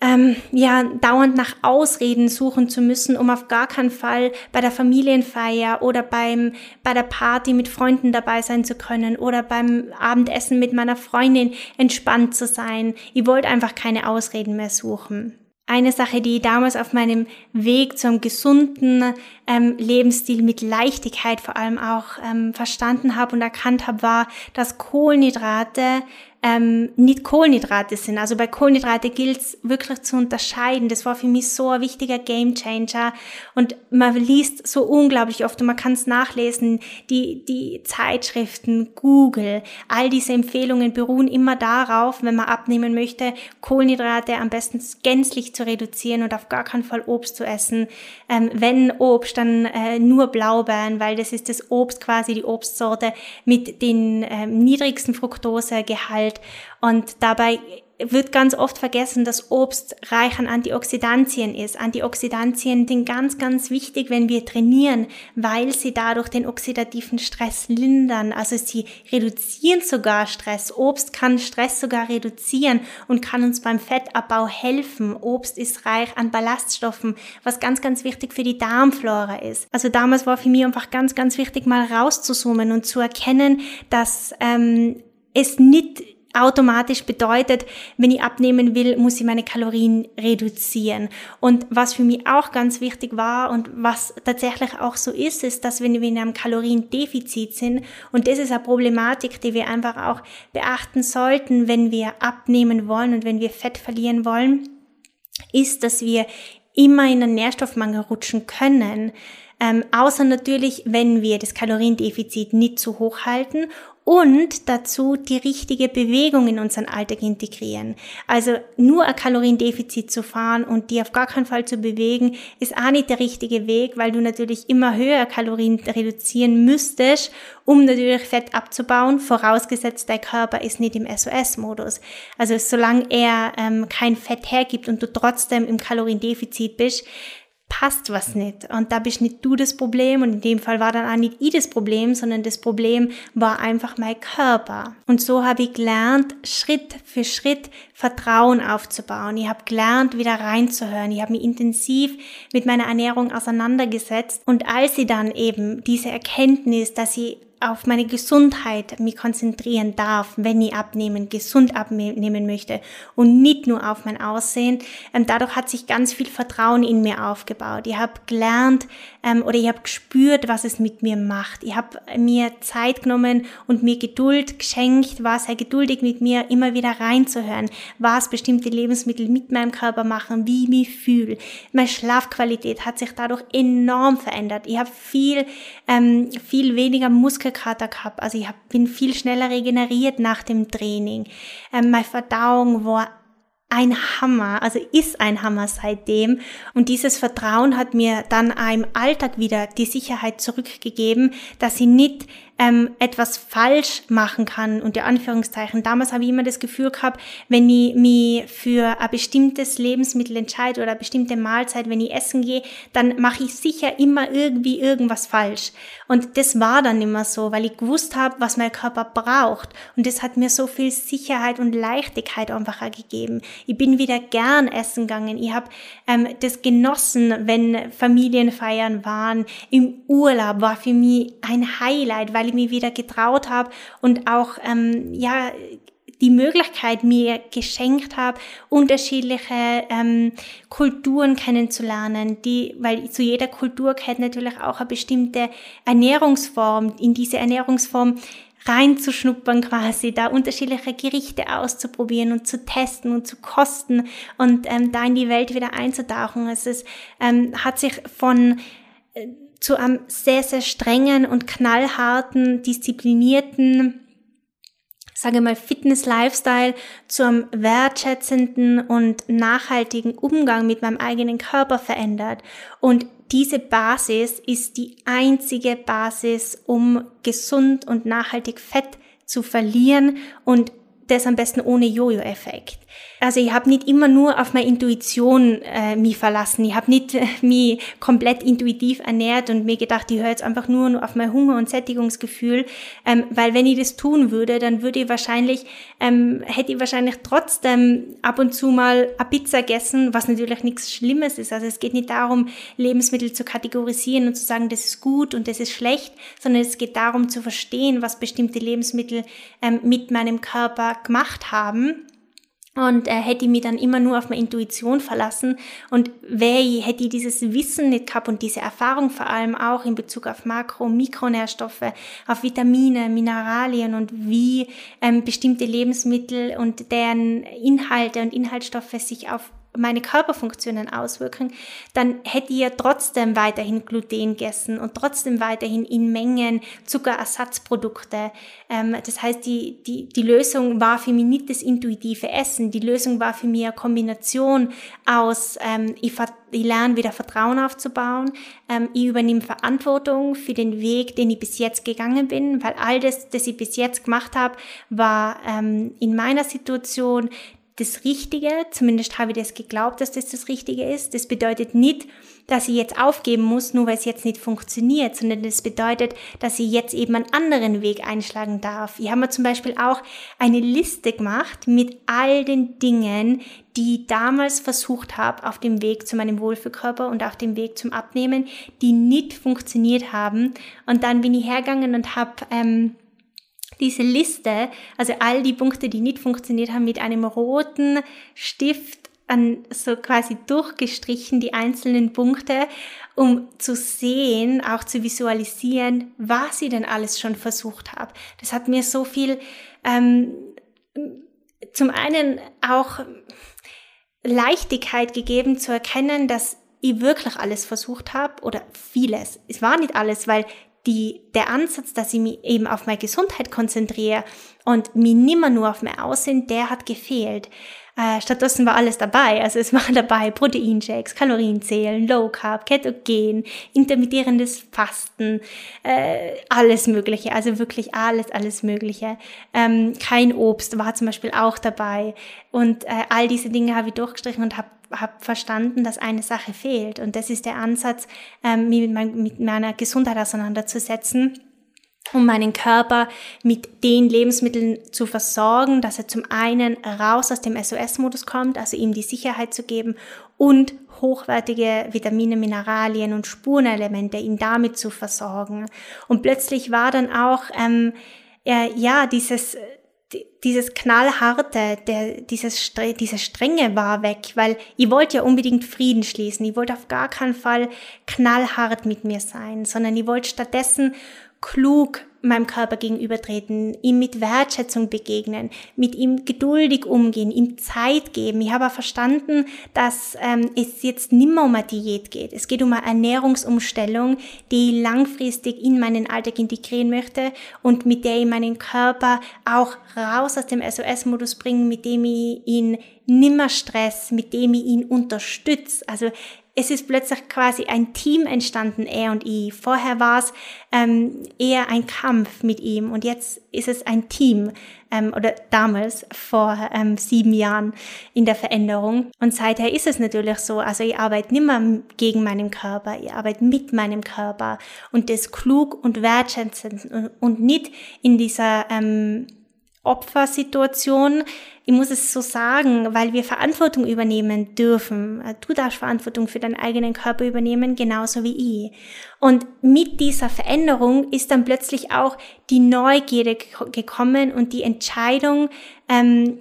ähm, ja, dauernd nach Ausreden suchen zu müssen, um auf gar keinen Fall bei der Familienfeier oder beim, bei der Party mit Freunden dabei sein zu können oder beim Abendessen mit meiner Freundin entspannt zu sein. Ich wollte einfach keine Ausreden mehr suchen. Eine Sache, die ich damals auf meinem Weg zum gesunden ähm, Lebensstil mit Leichtigkeit vor allem auch ähm, verstanden habe und erkannt habe, war, dass Kohlenhydrate ähm, nicht Kohlenhydrate sind. Also bei Kohlenhydrate gilt es wirklich zu unterscheiden. Das war für mich so ein wichtiger Gamechanger und man liest so unglaublich oft und man kann es nachlesen. Die, die Zeitschriften, Google, all diese Empfehlungen beruhen immer darauf, wenn man abnehmen möchte, Kohlenhydrate am besten gänzlich zu reduzieren und auf gar keinen Fall Obst zu essen. Ähm, wenn Obst, dann äh, nur Blaubeeren, weil das ist das Obst quasi die Obstsorte mit den ähm, niedrigsten Fructosegehalt Umwelt. Und dabei wird ganz oft vergessen, dass Obst reich an Antioxidantien ist. Antioxidantien sind ganz, ganz wichtig, wenn wir trainieren, weil sie dadurch den oxidativen Stress lindern. Also sie reduzieren sogar Stress. Obst kann Stress sogar reduzieren und kann uns beim Fettabbau helfen. Obst ist reich an Ballaststoffen, was ganz, ganz wichtig für die Darmflora ist. Also damals war für mich einfach ganz, ganz wichtig, mal rauszuzoomen und zu erkennen, dass ähm, es nicht automatisch bedeutet, wenn ich abnehmen will, muss ich meine Kalorien reduzieren. Und was für mich auch ganz wichtig war und was tatsächlich auch so ist, ist, dass wenn wir in einem Kaloriendefizit sind, und das ist eine Problematik, die wir einfach auch beachten sollten, wenn wir abnehmen wollen und wenn wir Fett verlieren wollen, ist, dass wir immer in einen Nährstoffmangel rutschen können. Ähm, außer natürlich, wenn wir das Kaloriendefizit nicht zu hoch halten und dazu die richtige Bewegung in unseren Alltag integrieren. Also nur ein Kaloriendefizit zu fahren und die auf gar keinen Fall zu bewegen, ist auch nicht der richtige Weg, weil du natürlich immer höher Kalorien reduzieren müsstest, um natürlich Fett abzubauen, vorausgesetzt dein Körper ist nicht im SOS-Modus. Also solange er ähm, kein Fett hergibt und du trotzdem im Kaloriendefizit bist, passt was nicht. Und da bist nicht du das Problem und in dem Fall war dann auch nicht ich das Problem, sondern das Problem war einfach mein Körper. Und so habe ich gelernt, Schritt für Schritt Vertrauen aufzubauen. Ich habe gelernt, wieder reinzuhören. Ich habe mich intensiv mit meiner Ernährung auseinandergesetzt. Und als ich dann eben diese Erkenntnis, dass ich auf meine Gesundheit mich konzentrieren darf, wenn ich abnehmen, gesund abnehmen möchte und nicht nur auf mein Aussehen. Ähm, dadurch hat sich ganz viel Vertrauen in mir aufgebaut. Ich habe gelernt ähm, oder ich habe gespürt, was es mit mir macht. Ich habe mir Zeit genommen und mir Geduld geschenkt, war sehr geduldig mit mir, immer wieder reinzuhören, was bestimmte Lebensmittel mit meinem Körper machen, wie ich mich fühle. Meine Schlafqualität hat sich dadurch enorm verändert. Ich habe viel, ähm, viel weniger Muskelkater gehabt. Also ich hab, bin viel schneller regeneriert nach dem Training. Ähm, meine Verdauung war ein Hammer, also ist ein Hammer seitdem. Und dieses Vertrauen hat mir dann im Alltag wieder die Sicherheit zurückgegeben, dass ich nicht ähm, etwas falsch machen kann, unter Anführungszeichen. Damals habe ich immer das Gefühl gehabt, wenn ich mich für ein bestimmtes Lebensmittel entscheide oder eine bestimmte Mahlzeit, wenn ich essen gehe, dann mache ich sicher immer irgendwie irgendwas falsch. Und das war dann immer so, weil ich gewusst habe, was mein Körper braucht. Und das hat mir so viel Sicherheit und Leichtigkeit einfach gegeben. Ich bin wieder gern essen gegangen. Ich habe ähm, das genossen, wenn Familienfeiern waren. Im Urlaub war für mich ein Highlight, weil weil ich mich wieder getraut habe und auch ähm, ja die Möglichkeit mir geschenkt habe, unterschiedliche ähm, Kulturen kennenzulernen, die, weil zu jeder Kultur gehört natürlich auch eine bestimmte Ernährungsform. In diese Ernährungsform reinzuschnuppern quasi, da unterschiedliche Gerichte auszuprobieren und zu testen und zu kosten und ähm, da in die Welt wieder einzutauchen. Es ist, ähm, hat sich von äh, zu einem sehr, sehr strengen und knallharten, disziplinierten, sage mal, Fitness-Lifestyle zu einem wertschätzenden und nachhaltigen Umgang mit meinem eigenen Körper verändert. Und diese Basis ist die einzige Basis, um gesund und nachhaltig Fett zu verlieren und das am besten ohne Jojo-Effekt. Also ich habe nicht immer nur auf meine Intuition äh, mich verlassen. Ich habe nicht äh, mich komplett intuitiv ernährt und mir gedacht, ich höre jetzt einfach nur, auf mein Hunger- und Sättigungsgefühl. Ähm, weil wenn ich das tun würde, dann würde ich wahrscheinlich, ähm, hätte ich wahrscheinlich trotzdem ab und zu mal eine Pizza gegessen, was natürlich nichts Schlimmes ist. Also es geht nicht darum, Lebensmittel zu kategorisieren und zu sagen, das ist gut und das ist schlecht, sondern es geht darum zu verstehen, was bestimmte Lebensmittel ähm, mit meinem Körper gemacht haben und äh, hätte ich mich dann immer nur auf meine Intuition verlassen. Und wäre ich, hätte ich dieses Wissen nicht gehabt und diese Erfahrung vor allem auch in Bezug auf Makro- und Mikronährstoffe, auf Vitamine, Mineralien und wie ähm, bestimmte Lebensmittel und deren Inhalte und Inhaltsstoffe sich auf meine Körperfunktionen auswirken, dann hätte ich ja trotzdem weiterhin Gluten gegessen und trotzdem weiterhin in Mengen Zuckerersatzprodukte. Ähm, das heißt, die, die, die Lösung war für mich nicht das intuitive Essen. Die Lösung war für mich eine Kombination aus, ähm, ich, ich lerne wieder Vertrauen aufzubauen, ähm, ich übernehme Verantwortung für den Weg, den ich bis jetzt gegangen bin, weil all das, das ich bis jetzt gemacht habe, war ähm, in meiner Situation das Richtige, zumindest habe ich das geglaubt, dass das das Richtige ist. Das bedeutet nicht, dass ich jetzt aufgeben muss, nur weil es jetzt nicht funktioniert, sondern das bedeutet, dass ich jetzt eben einen anderen Weg einschlagen darf. Ich habe mir zum Beispiel auch eine Liste gemacht mit all den Dingen, die ich damals versucht habe auf dem Weg zu meinem Wohlfühlkörper und auf dem Weg zum Abnehmen, die nicht funktioniert haben. Und dann bin ich hergegangen und habe ähm, diese Liste, also all die Punkte, die nicht funktioniert haben, mit einem roten Stift an so quasi durchgestrichen, die einzelnen Punkte, um zu sehen, auch zu visualisieren, was ich denn alles schon versucht habe. Das hat mir so viel, ähm, zum einen auch Leichtigkeit gegeben zu erkennen, dass ich wirklich alles versucht habe oder vieles. Es war nicht alles, weil die, der Ansatz, dass ich mich eben auf meine Gesundheit konzentriere und mich nimmer nur auf mein Aussehen, der hat gefehlt. Äh, stattdessen war alles dabei. Also es waren dabei Proteinshakes, Kalorienzählen, Low Carb, Ketogen, intermittierendes Fasten, äh, alles Mögliche. Also wirklich alles, alles Mögliche. Ähm, kein Obst war zum Beispiel auch dabei. Und äh, all diese Dinge habe ich durchgestrichen und habe hab verstanden, dass eine Sache fehlt. Und das ist der Ansatz, ähm, mich mit, mein, mit meiner Gesundheit auseinanderzusetzen um meinen Körper mit den Lebensmitteln zu versorgen, dass er zum einen raus aus dem SOS-Modus kommt, also ihm die Sicherheit zu geben und hochwertige Vitamine, Mineralien und Spurenelemente ihm damit zu versorgen. Und plötzlich war dann auch ähm, äh, ja dieses dieses knallharte, der, dieses, diese Strenge war weg, weil ich wollte ja unbedingt Frieden schließen. Ich wollte auf gar keinen Fall knallhart mit mir sein, sondern ich wollte stattdessen klug meinem Körper gegenübertreten, ihm mit Wertschätzung begegnen, mit ihm geduldig umgehen, ihm Zeit geben. Ich habe verstanden, dass ähm, es jetzt nimmer um eine Diät geht. Es geht um eine Ernährungsumstellung, die ich langfristig in meinen Alltag integrieren möchte und mit der ich meinen Körper auch raus aus dem SOS-Modus bringe, mit dem ich ihn nimmer stress, mit dem ich ihn unterstütze. Also es ist plötzlich quasi ein Team entstanden, er und ich. Vorher war es ähm, eher ein Kampf mit ihm und jetzt ist es ein Team ähm, oder damals vor ähm, sieben Jahren in der Veränderung. Und seither ist es natürlich so, also ich arbeite nicht mehr gegen meinen Körper, ich arbeite mit meinem Körper und das klug und wertschätzend und, und nicht in dieser ähm, Opfersituation. Ich muss es so sagen, weil wir Verantwortung übernehmen dürfen. Du darfst Verantwortung für deinen eigenen Körper übernehmen, genauso wie ich. Und mit dieser Veränderung ist dann plötzlich auch die Neugierde gekommen und die Entscheidung, ähm,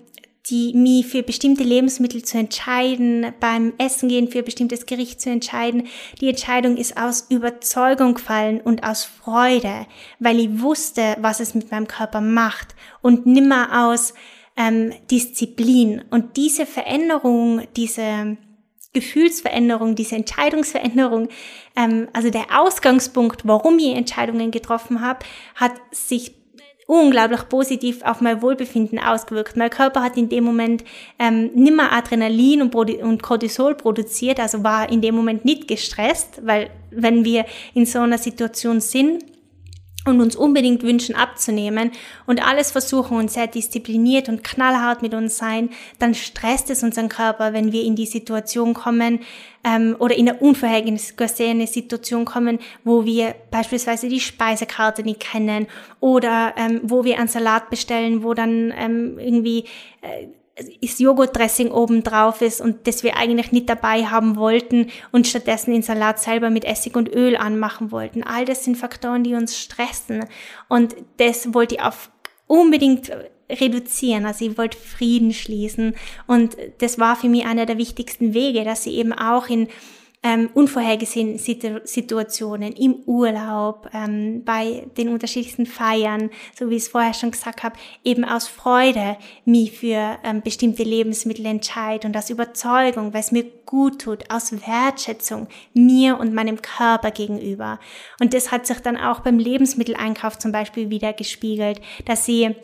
die mich für bestimmte Lebensmittel zu entscheiden, beim Essen gehen für bestimmtes Gericht zu entscheiden. Die Entscheidung ist aus Überzeugung gefallen und aus Freude, weil ich wusste, was es mit meinem Körper macht und nimmer aus ähm, Disziplin. Und diese Veränderung, diese Gefühlsveränderung, diese Entscheidungsveränderung, ähm, also der Ausgangspunkt, warum ich Entscheidungen getroffen habe, hat sich unglaublich positiv auf mein Wohlbefinden ausgewirkt. Mein Körper hat in dem Moment ähm, nimmer Adrenalin und, und Cortisol produziert, also war in dem Moment nicht gestresst, weil wenn wir in so einer Situation sind, und uns unbedingt wünschen abzunehmen und alles versuchen und sehr diszipliniert und knallhart mit uns sein, dann stresst es unseren Körper, wenn wir in die Situation kommen ähm, oder in eine unvorhergesehene Situation kommen, wo wir beispielsweise die Speisekarte nicht kennen oder ähm, wo wir einen Salat bestellen, wo dann ähm, irgendwie äh, ist Joghurtdressing oben drauf ist und das wir eigentlich nicht dabei haben wollten und stattdessen den Salat selber mit Essig und Öl anmachen wollten. All das sind Faktoren, die uns stressen und das wollte ich auf unbedingt reduzieren. Also ich wollte Frieden schließen und das war für mich einer der wichtigsten Wege, dass ich eben auch in ähm, unvorhergesehenen Situationen im Urlaub, ähm, bei den unterschiedlichsten Feiern, so wie ich es vorher schon gesagt habe, eben aus Freude mich für ähm, bestimmte Lebensmittel entscheide und aus Überzeugung, weil es mir gut tut, aus Wertschätzung mir und meinem Körper gegenüber. Und das hat sich dann auch beim Lebensmitteleinkauf zum Beispiel wieder gespiegelt, dass sie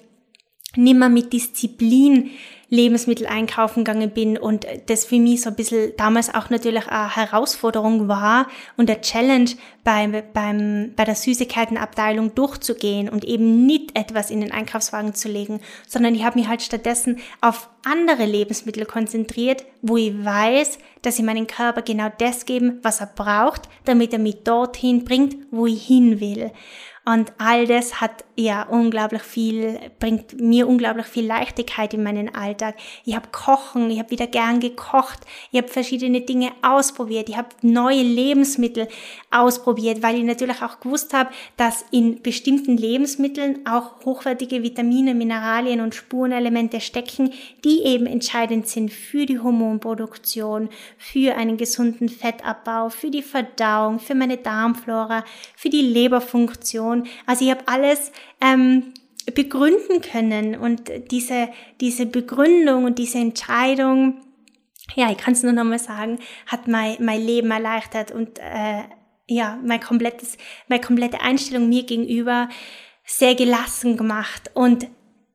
nimmer mit Disziplin Lebensmittel einkaufen gegangen bin und das für mich so ein bisschen damals auch natürlich eine Herausforderung war und der Challenge beim, beim, bei der Süßigkeitenabteilung durchzugehen und eben nicht etwas in den Einkaufswagen zu legen, sondern ich habe mich halt stattdessen auf andere Lebensmittel konzentriert, wo ich weiß, dass ich meinen Körper genau das geben, was er braucht, damit er mich dorthin bringt, wo ich hin will. Und all das hat ja unglaublich viel, bringt mir unglaublich viel Leichtigkeit in meinen Alltag. Ich habe kochen, ich habe wieder gern gekocht, ich habe verschiedene Dinge ausprobiert, ich habe neue Lebensmittel ausprobiert, weil ich natürlich auch gewusst habe, dass in bestimmten Lebensmitteln auch hochwertige Vitamine, Mineralien und Spurenelemente stecken, die eben entscheidend sind für die Hormonproduktion, für einen gesunden Fettabbau, für die Verdauung, für meine Darmflora, für die Leberfunktion. Also ich habe alles ähm, begründen können und diese, diese Begründung und diese Entscheidung, ja, ich kann es nur nochmal sagen, hat mein, mein Leben erleichtert und äh, ja, mein komplettes, meine komplette Einstellung mir gegenüber sehr gelassen gemacht. Und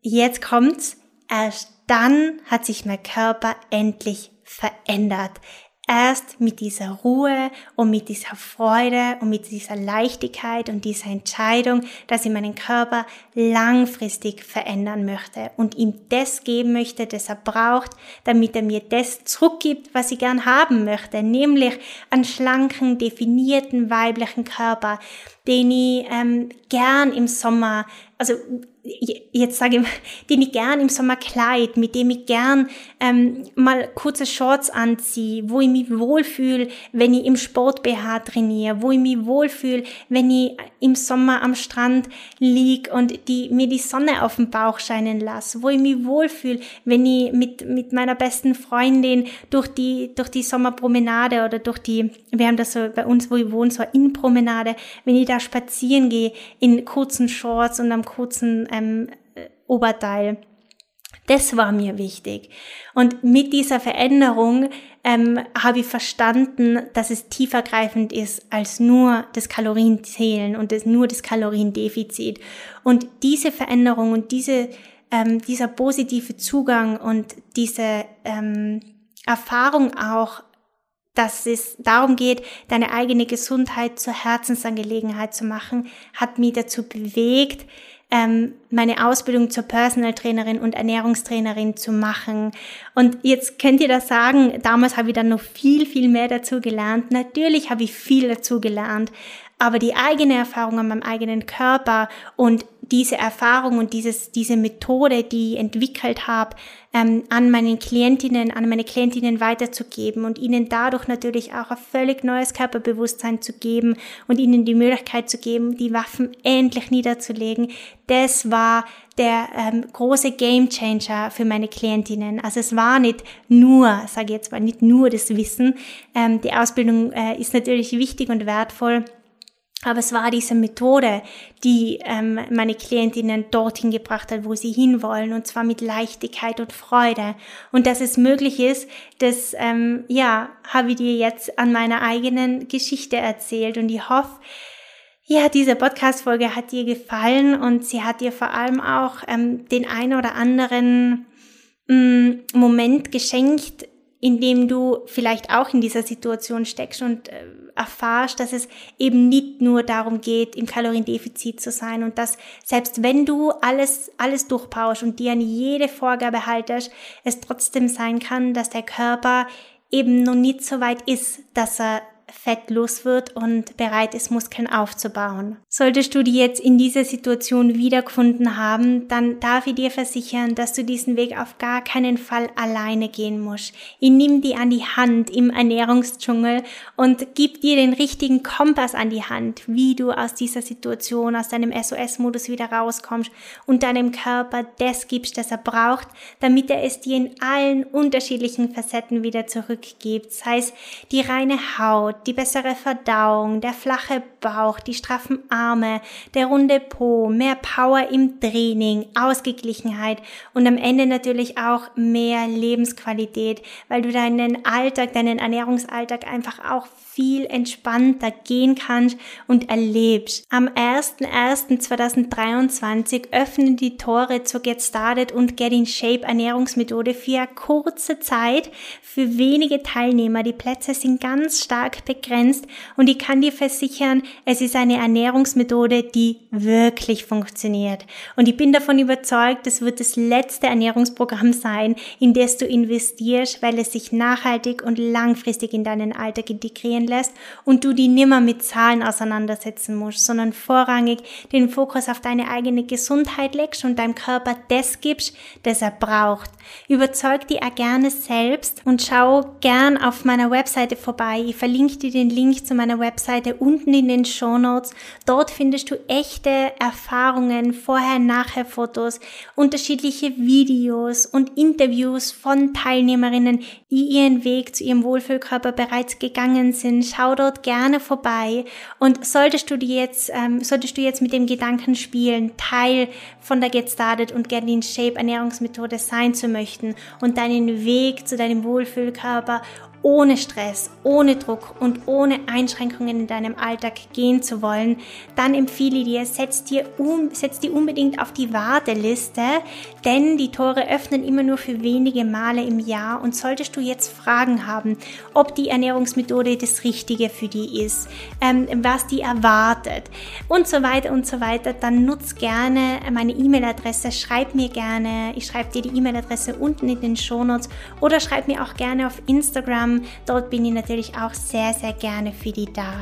jetzt kommt's, erst dann hat sich mein Körper endlich verändert. Erst mit dieser Ruhe und mit dieser Freude und mit dieser Leichtigkeit und dieser Entscheidung, dass ich meinen Körper langfristig verändern möchte und ihm das geben möchte, das er braucht, damit er mir das zurückgibt, was ich gern haben möchte, nämlich einen schlanken, definierten weiblichen Körper, den ich ähm, gern im Sommer, also jetzt sage ich, den ich gern im Sommer kleid, mit dem ich gern ähm, mal kurze Shorts anziehe, wo ich mich wohlfühle, wenn ich im Sport BH trainiere, wo ich mich wohlfühle, wenn ich im Sommer am Strand lieg und die, mir die Sonne auf den Bauch scheinen lasse, wo ich mich wohlfühle, wenn ich mit, mit meiner besten Freundin durch die, durch die Sommerpromenade oder durch die, wir haben das so bei uns, wo ich wohne, so eine Innenpromenade, wenn ich da spazieren gehe in kurzen Shorts und am kurzen ähm, Oberteil. Das war mir wichtig. Und mit dieser Veränderung ähm, habe ich verstanden, dass es tiefergreifend ist als nur das Kalorienzählen und das, nur das Kaloriendefizit. Und diese Veränderung und diese, ähm, dieser positive Zugang und diese ähm, Erfahrung auch, dass es darum geht, deine eigene Gesundheit zur Herzensangelegenheit zu machen, hat mich dazu bewegt, ähm, meine Ausbildung zur Personal Trainerin und Ernährungstrainerin zu machen. Und jetzt könnt ihr das sagen, damals habe ich dann noch viel, viel mehr dazu gelernt. Natürlich habe ich viel dazu gelernt, aber die eigene Erfahrung an meinem eigenen Körper und diese Erfahrung und dieses, diese Methode, die ich entwickelt habe, ähm, an meinen Klientinnen, an meine Klientinnen weiterzugeben und ihnen dadurch natürlich auch ein völlig neues Körperbewusstsein zu geben und ihnen die Möglichkeit zu geben, die Waffen endlich niederzulegen, das war der ähm, große Gamechanger für meine Klientinnen. Also es war nicht nur, sage ich jetzt mal, nicht nur das Wissen. Ähm, die Ausbildung äh, ist natürlich wichtig und wertvoll, aber es war diese Methode, die ähm, meine Klientinnen dorthin gebracht hat, wo sie hinwollen, und zwar mit Leichtigkeit und Freude. Und dass es möglich ist, das ähm, ja, habe ich dir jetzt an meiner eigenen Geschichte erzählt. Und ich hoffe, ja, diese Podcast-Folge hat dir gefallen und sie hat dir vor allem auch ähm, den ein oder anderen mm, Moment geschenkt, in dem du vielleicht auch in dieser Situation steckst und äh, erfahrst, dass es eben nicht nur darum geht, im Kaloriendefizit zu sein und dass selbst wenn du alles, alles durchpauschst und dir an jede Vorgabe haltest, es trotzdem sein kann, dass der Körper eben noch nicht so weit ist, dass er fettlos wird und bereit ist, Muskeln aufzubauen. Solltest du die jetzt in dieser Situation wiedergefunden haben, dann darf ich dir versichern, dass du diesen Weg auf gar keinen Fall alleine gehen musst. Ich nimm die an die Hand im Ernährungsdschungel und gib dir den richtigen Kompass an die Hand, wie du aus dieser Situation, aus deinem SOS-Modus wieder rauskommst und deinem Körper das gibst, das er braucht, damit er es dir in allen unterschiedlichen Facetten wieder zurückgibt. Sei es die reine Haut, die bessere Verdauung, der flache Bauch, die straffen Arme, der runde Po, mehr Power im Training, Ausgeglichenheit und am Ende natürlich auch mehr Lebensqualität, weil du deinen Alltag, deinen Ernährungsalltag einfach auch viel entspannter gehen kannst und erlebst. Am 01.01.2023 öffnen die Tore zur Get Started und Get in Shape Ernährungsmethode für kurze Zeit für wenige Teilnehmer. Die Plätze sind ganz stark begrenzt und ich kann dir versichern, es ist eine Ernährungsmethode, die wirklich funktioniert. Und ich bin davon überzeugt, es wird das letzte Ernährungsprogramm sein, in das du investierst, weil es sich nachhaltig und langfristig in deinen Alltag integrieren lässt und du die nimmer mit Zahlen auseinandersetzen musst, sondern vorrangig den Fokus auf deine eigene Gesundheit legst und deinem Körper das gibst, das er braucht. Überzeug dir gerne selbst und schau gern auf meiner Webseite vorbei. Ich verlinke dir den Link zu meiner Webseite unten in den Show Notes. Dort findest du echte Erfahrungen, Vorher-Nachher-Fotos, unterschiedliche Videos und Interviews von Teilnehmerinnen, die ihren Weg zu ihrem Wohlfühlkörper bereits gegangen sind. Schau dort gerne vorbei und solltest du dir jetzt, ähm, solltest du jetzt mit dem Gedanken spielen, Teil von der Get Started und Get in Shape Ernährungsmethode sein zu möchten und deinen Weg zu deinem Wohlfühlkörper ohne Stress, ohne Druck und ohne Einschränkungen in deinem Alltag gehen zu wollen, dann empfehle dir, setz dir, um, setz dir unbedingt auf die Warteliste, denn die Tore öffnen immer nur für wenige Male im Jahr und solltest du jetzt Fragen haben, ob die Ernährungsmethode das Richtige für die ist, ähm, was die erwartet und so weiter und so weiter, dann nutz gerne meine E-Mail-Adresse, schreib mir gerne, ich schreibe dir die E-Mail-Adresse unten in den Shownotes oder schreib mir auch gerne auf Instagram Dort bin ich natürlich auch sehr, sehr gerne für dich da.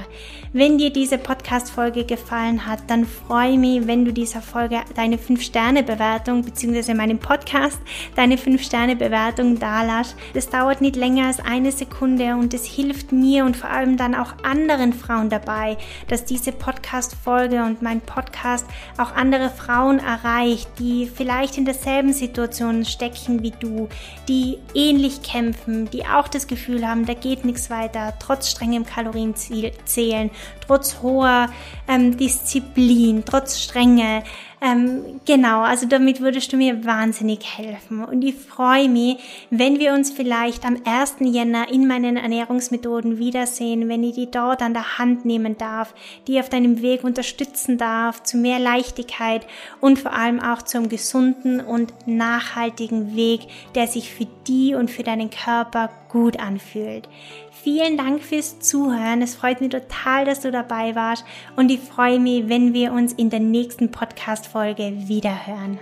Wenn dir diese Podcast-Folge gefallen hat, dann freue ich mich, wenn du dieser Folge deine 5-Sterne-Bewertung bzw. meinem Podcast deine 5-Sterne-Bewertung da lässt. Das dauert nicht länger als eine Sekunde und es hilft mir und vor allem dann auch anderen Frauen dabei, dass diese Podcast-Folge und mein Podcast auch andere Frauen erreicht, die vielleicht in derselben Situation stecken wie du, die ähnlich kämpfen, die auch das Gefühl Gefühl haben, da geht nichts weiter, trotz strengem Kalorienzählen, trotz hoher ähm, Disziplin, trotz Strenge. Ähm, genau, also damit würdest du mir wahnsinnig helfen. Und ich freue mich, wenn wir uns vielleicht am 1. Jänner in meinen Ernährungsmethoden wiedersehen, wenn ich die dort an der Hand nehmen darf, die auf deinem Weg unterstützen darf, zu mehr Leichtigkeit und vor allem auch zum gesunden und nachhaltigen Weg, der sich für die und für deinen Körper gut anfühlt. Vielen Dank fürs Zuhören. Es freut mich total, dass du dabei warst und ich freue mich, wenn wir uns in der nächsten Podcast-Folge wiederhören.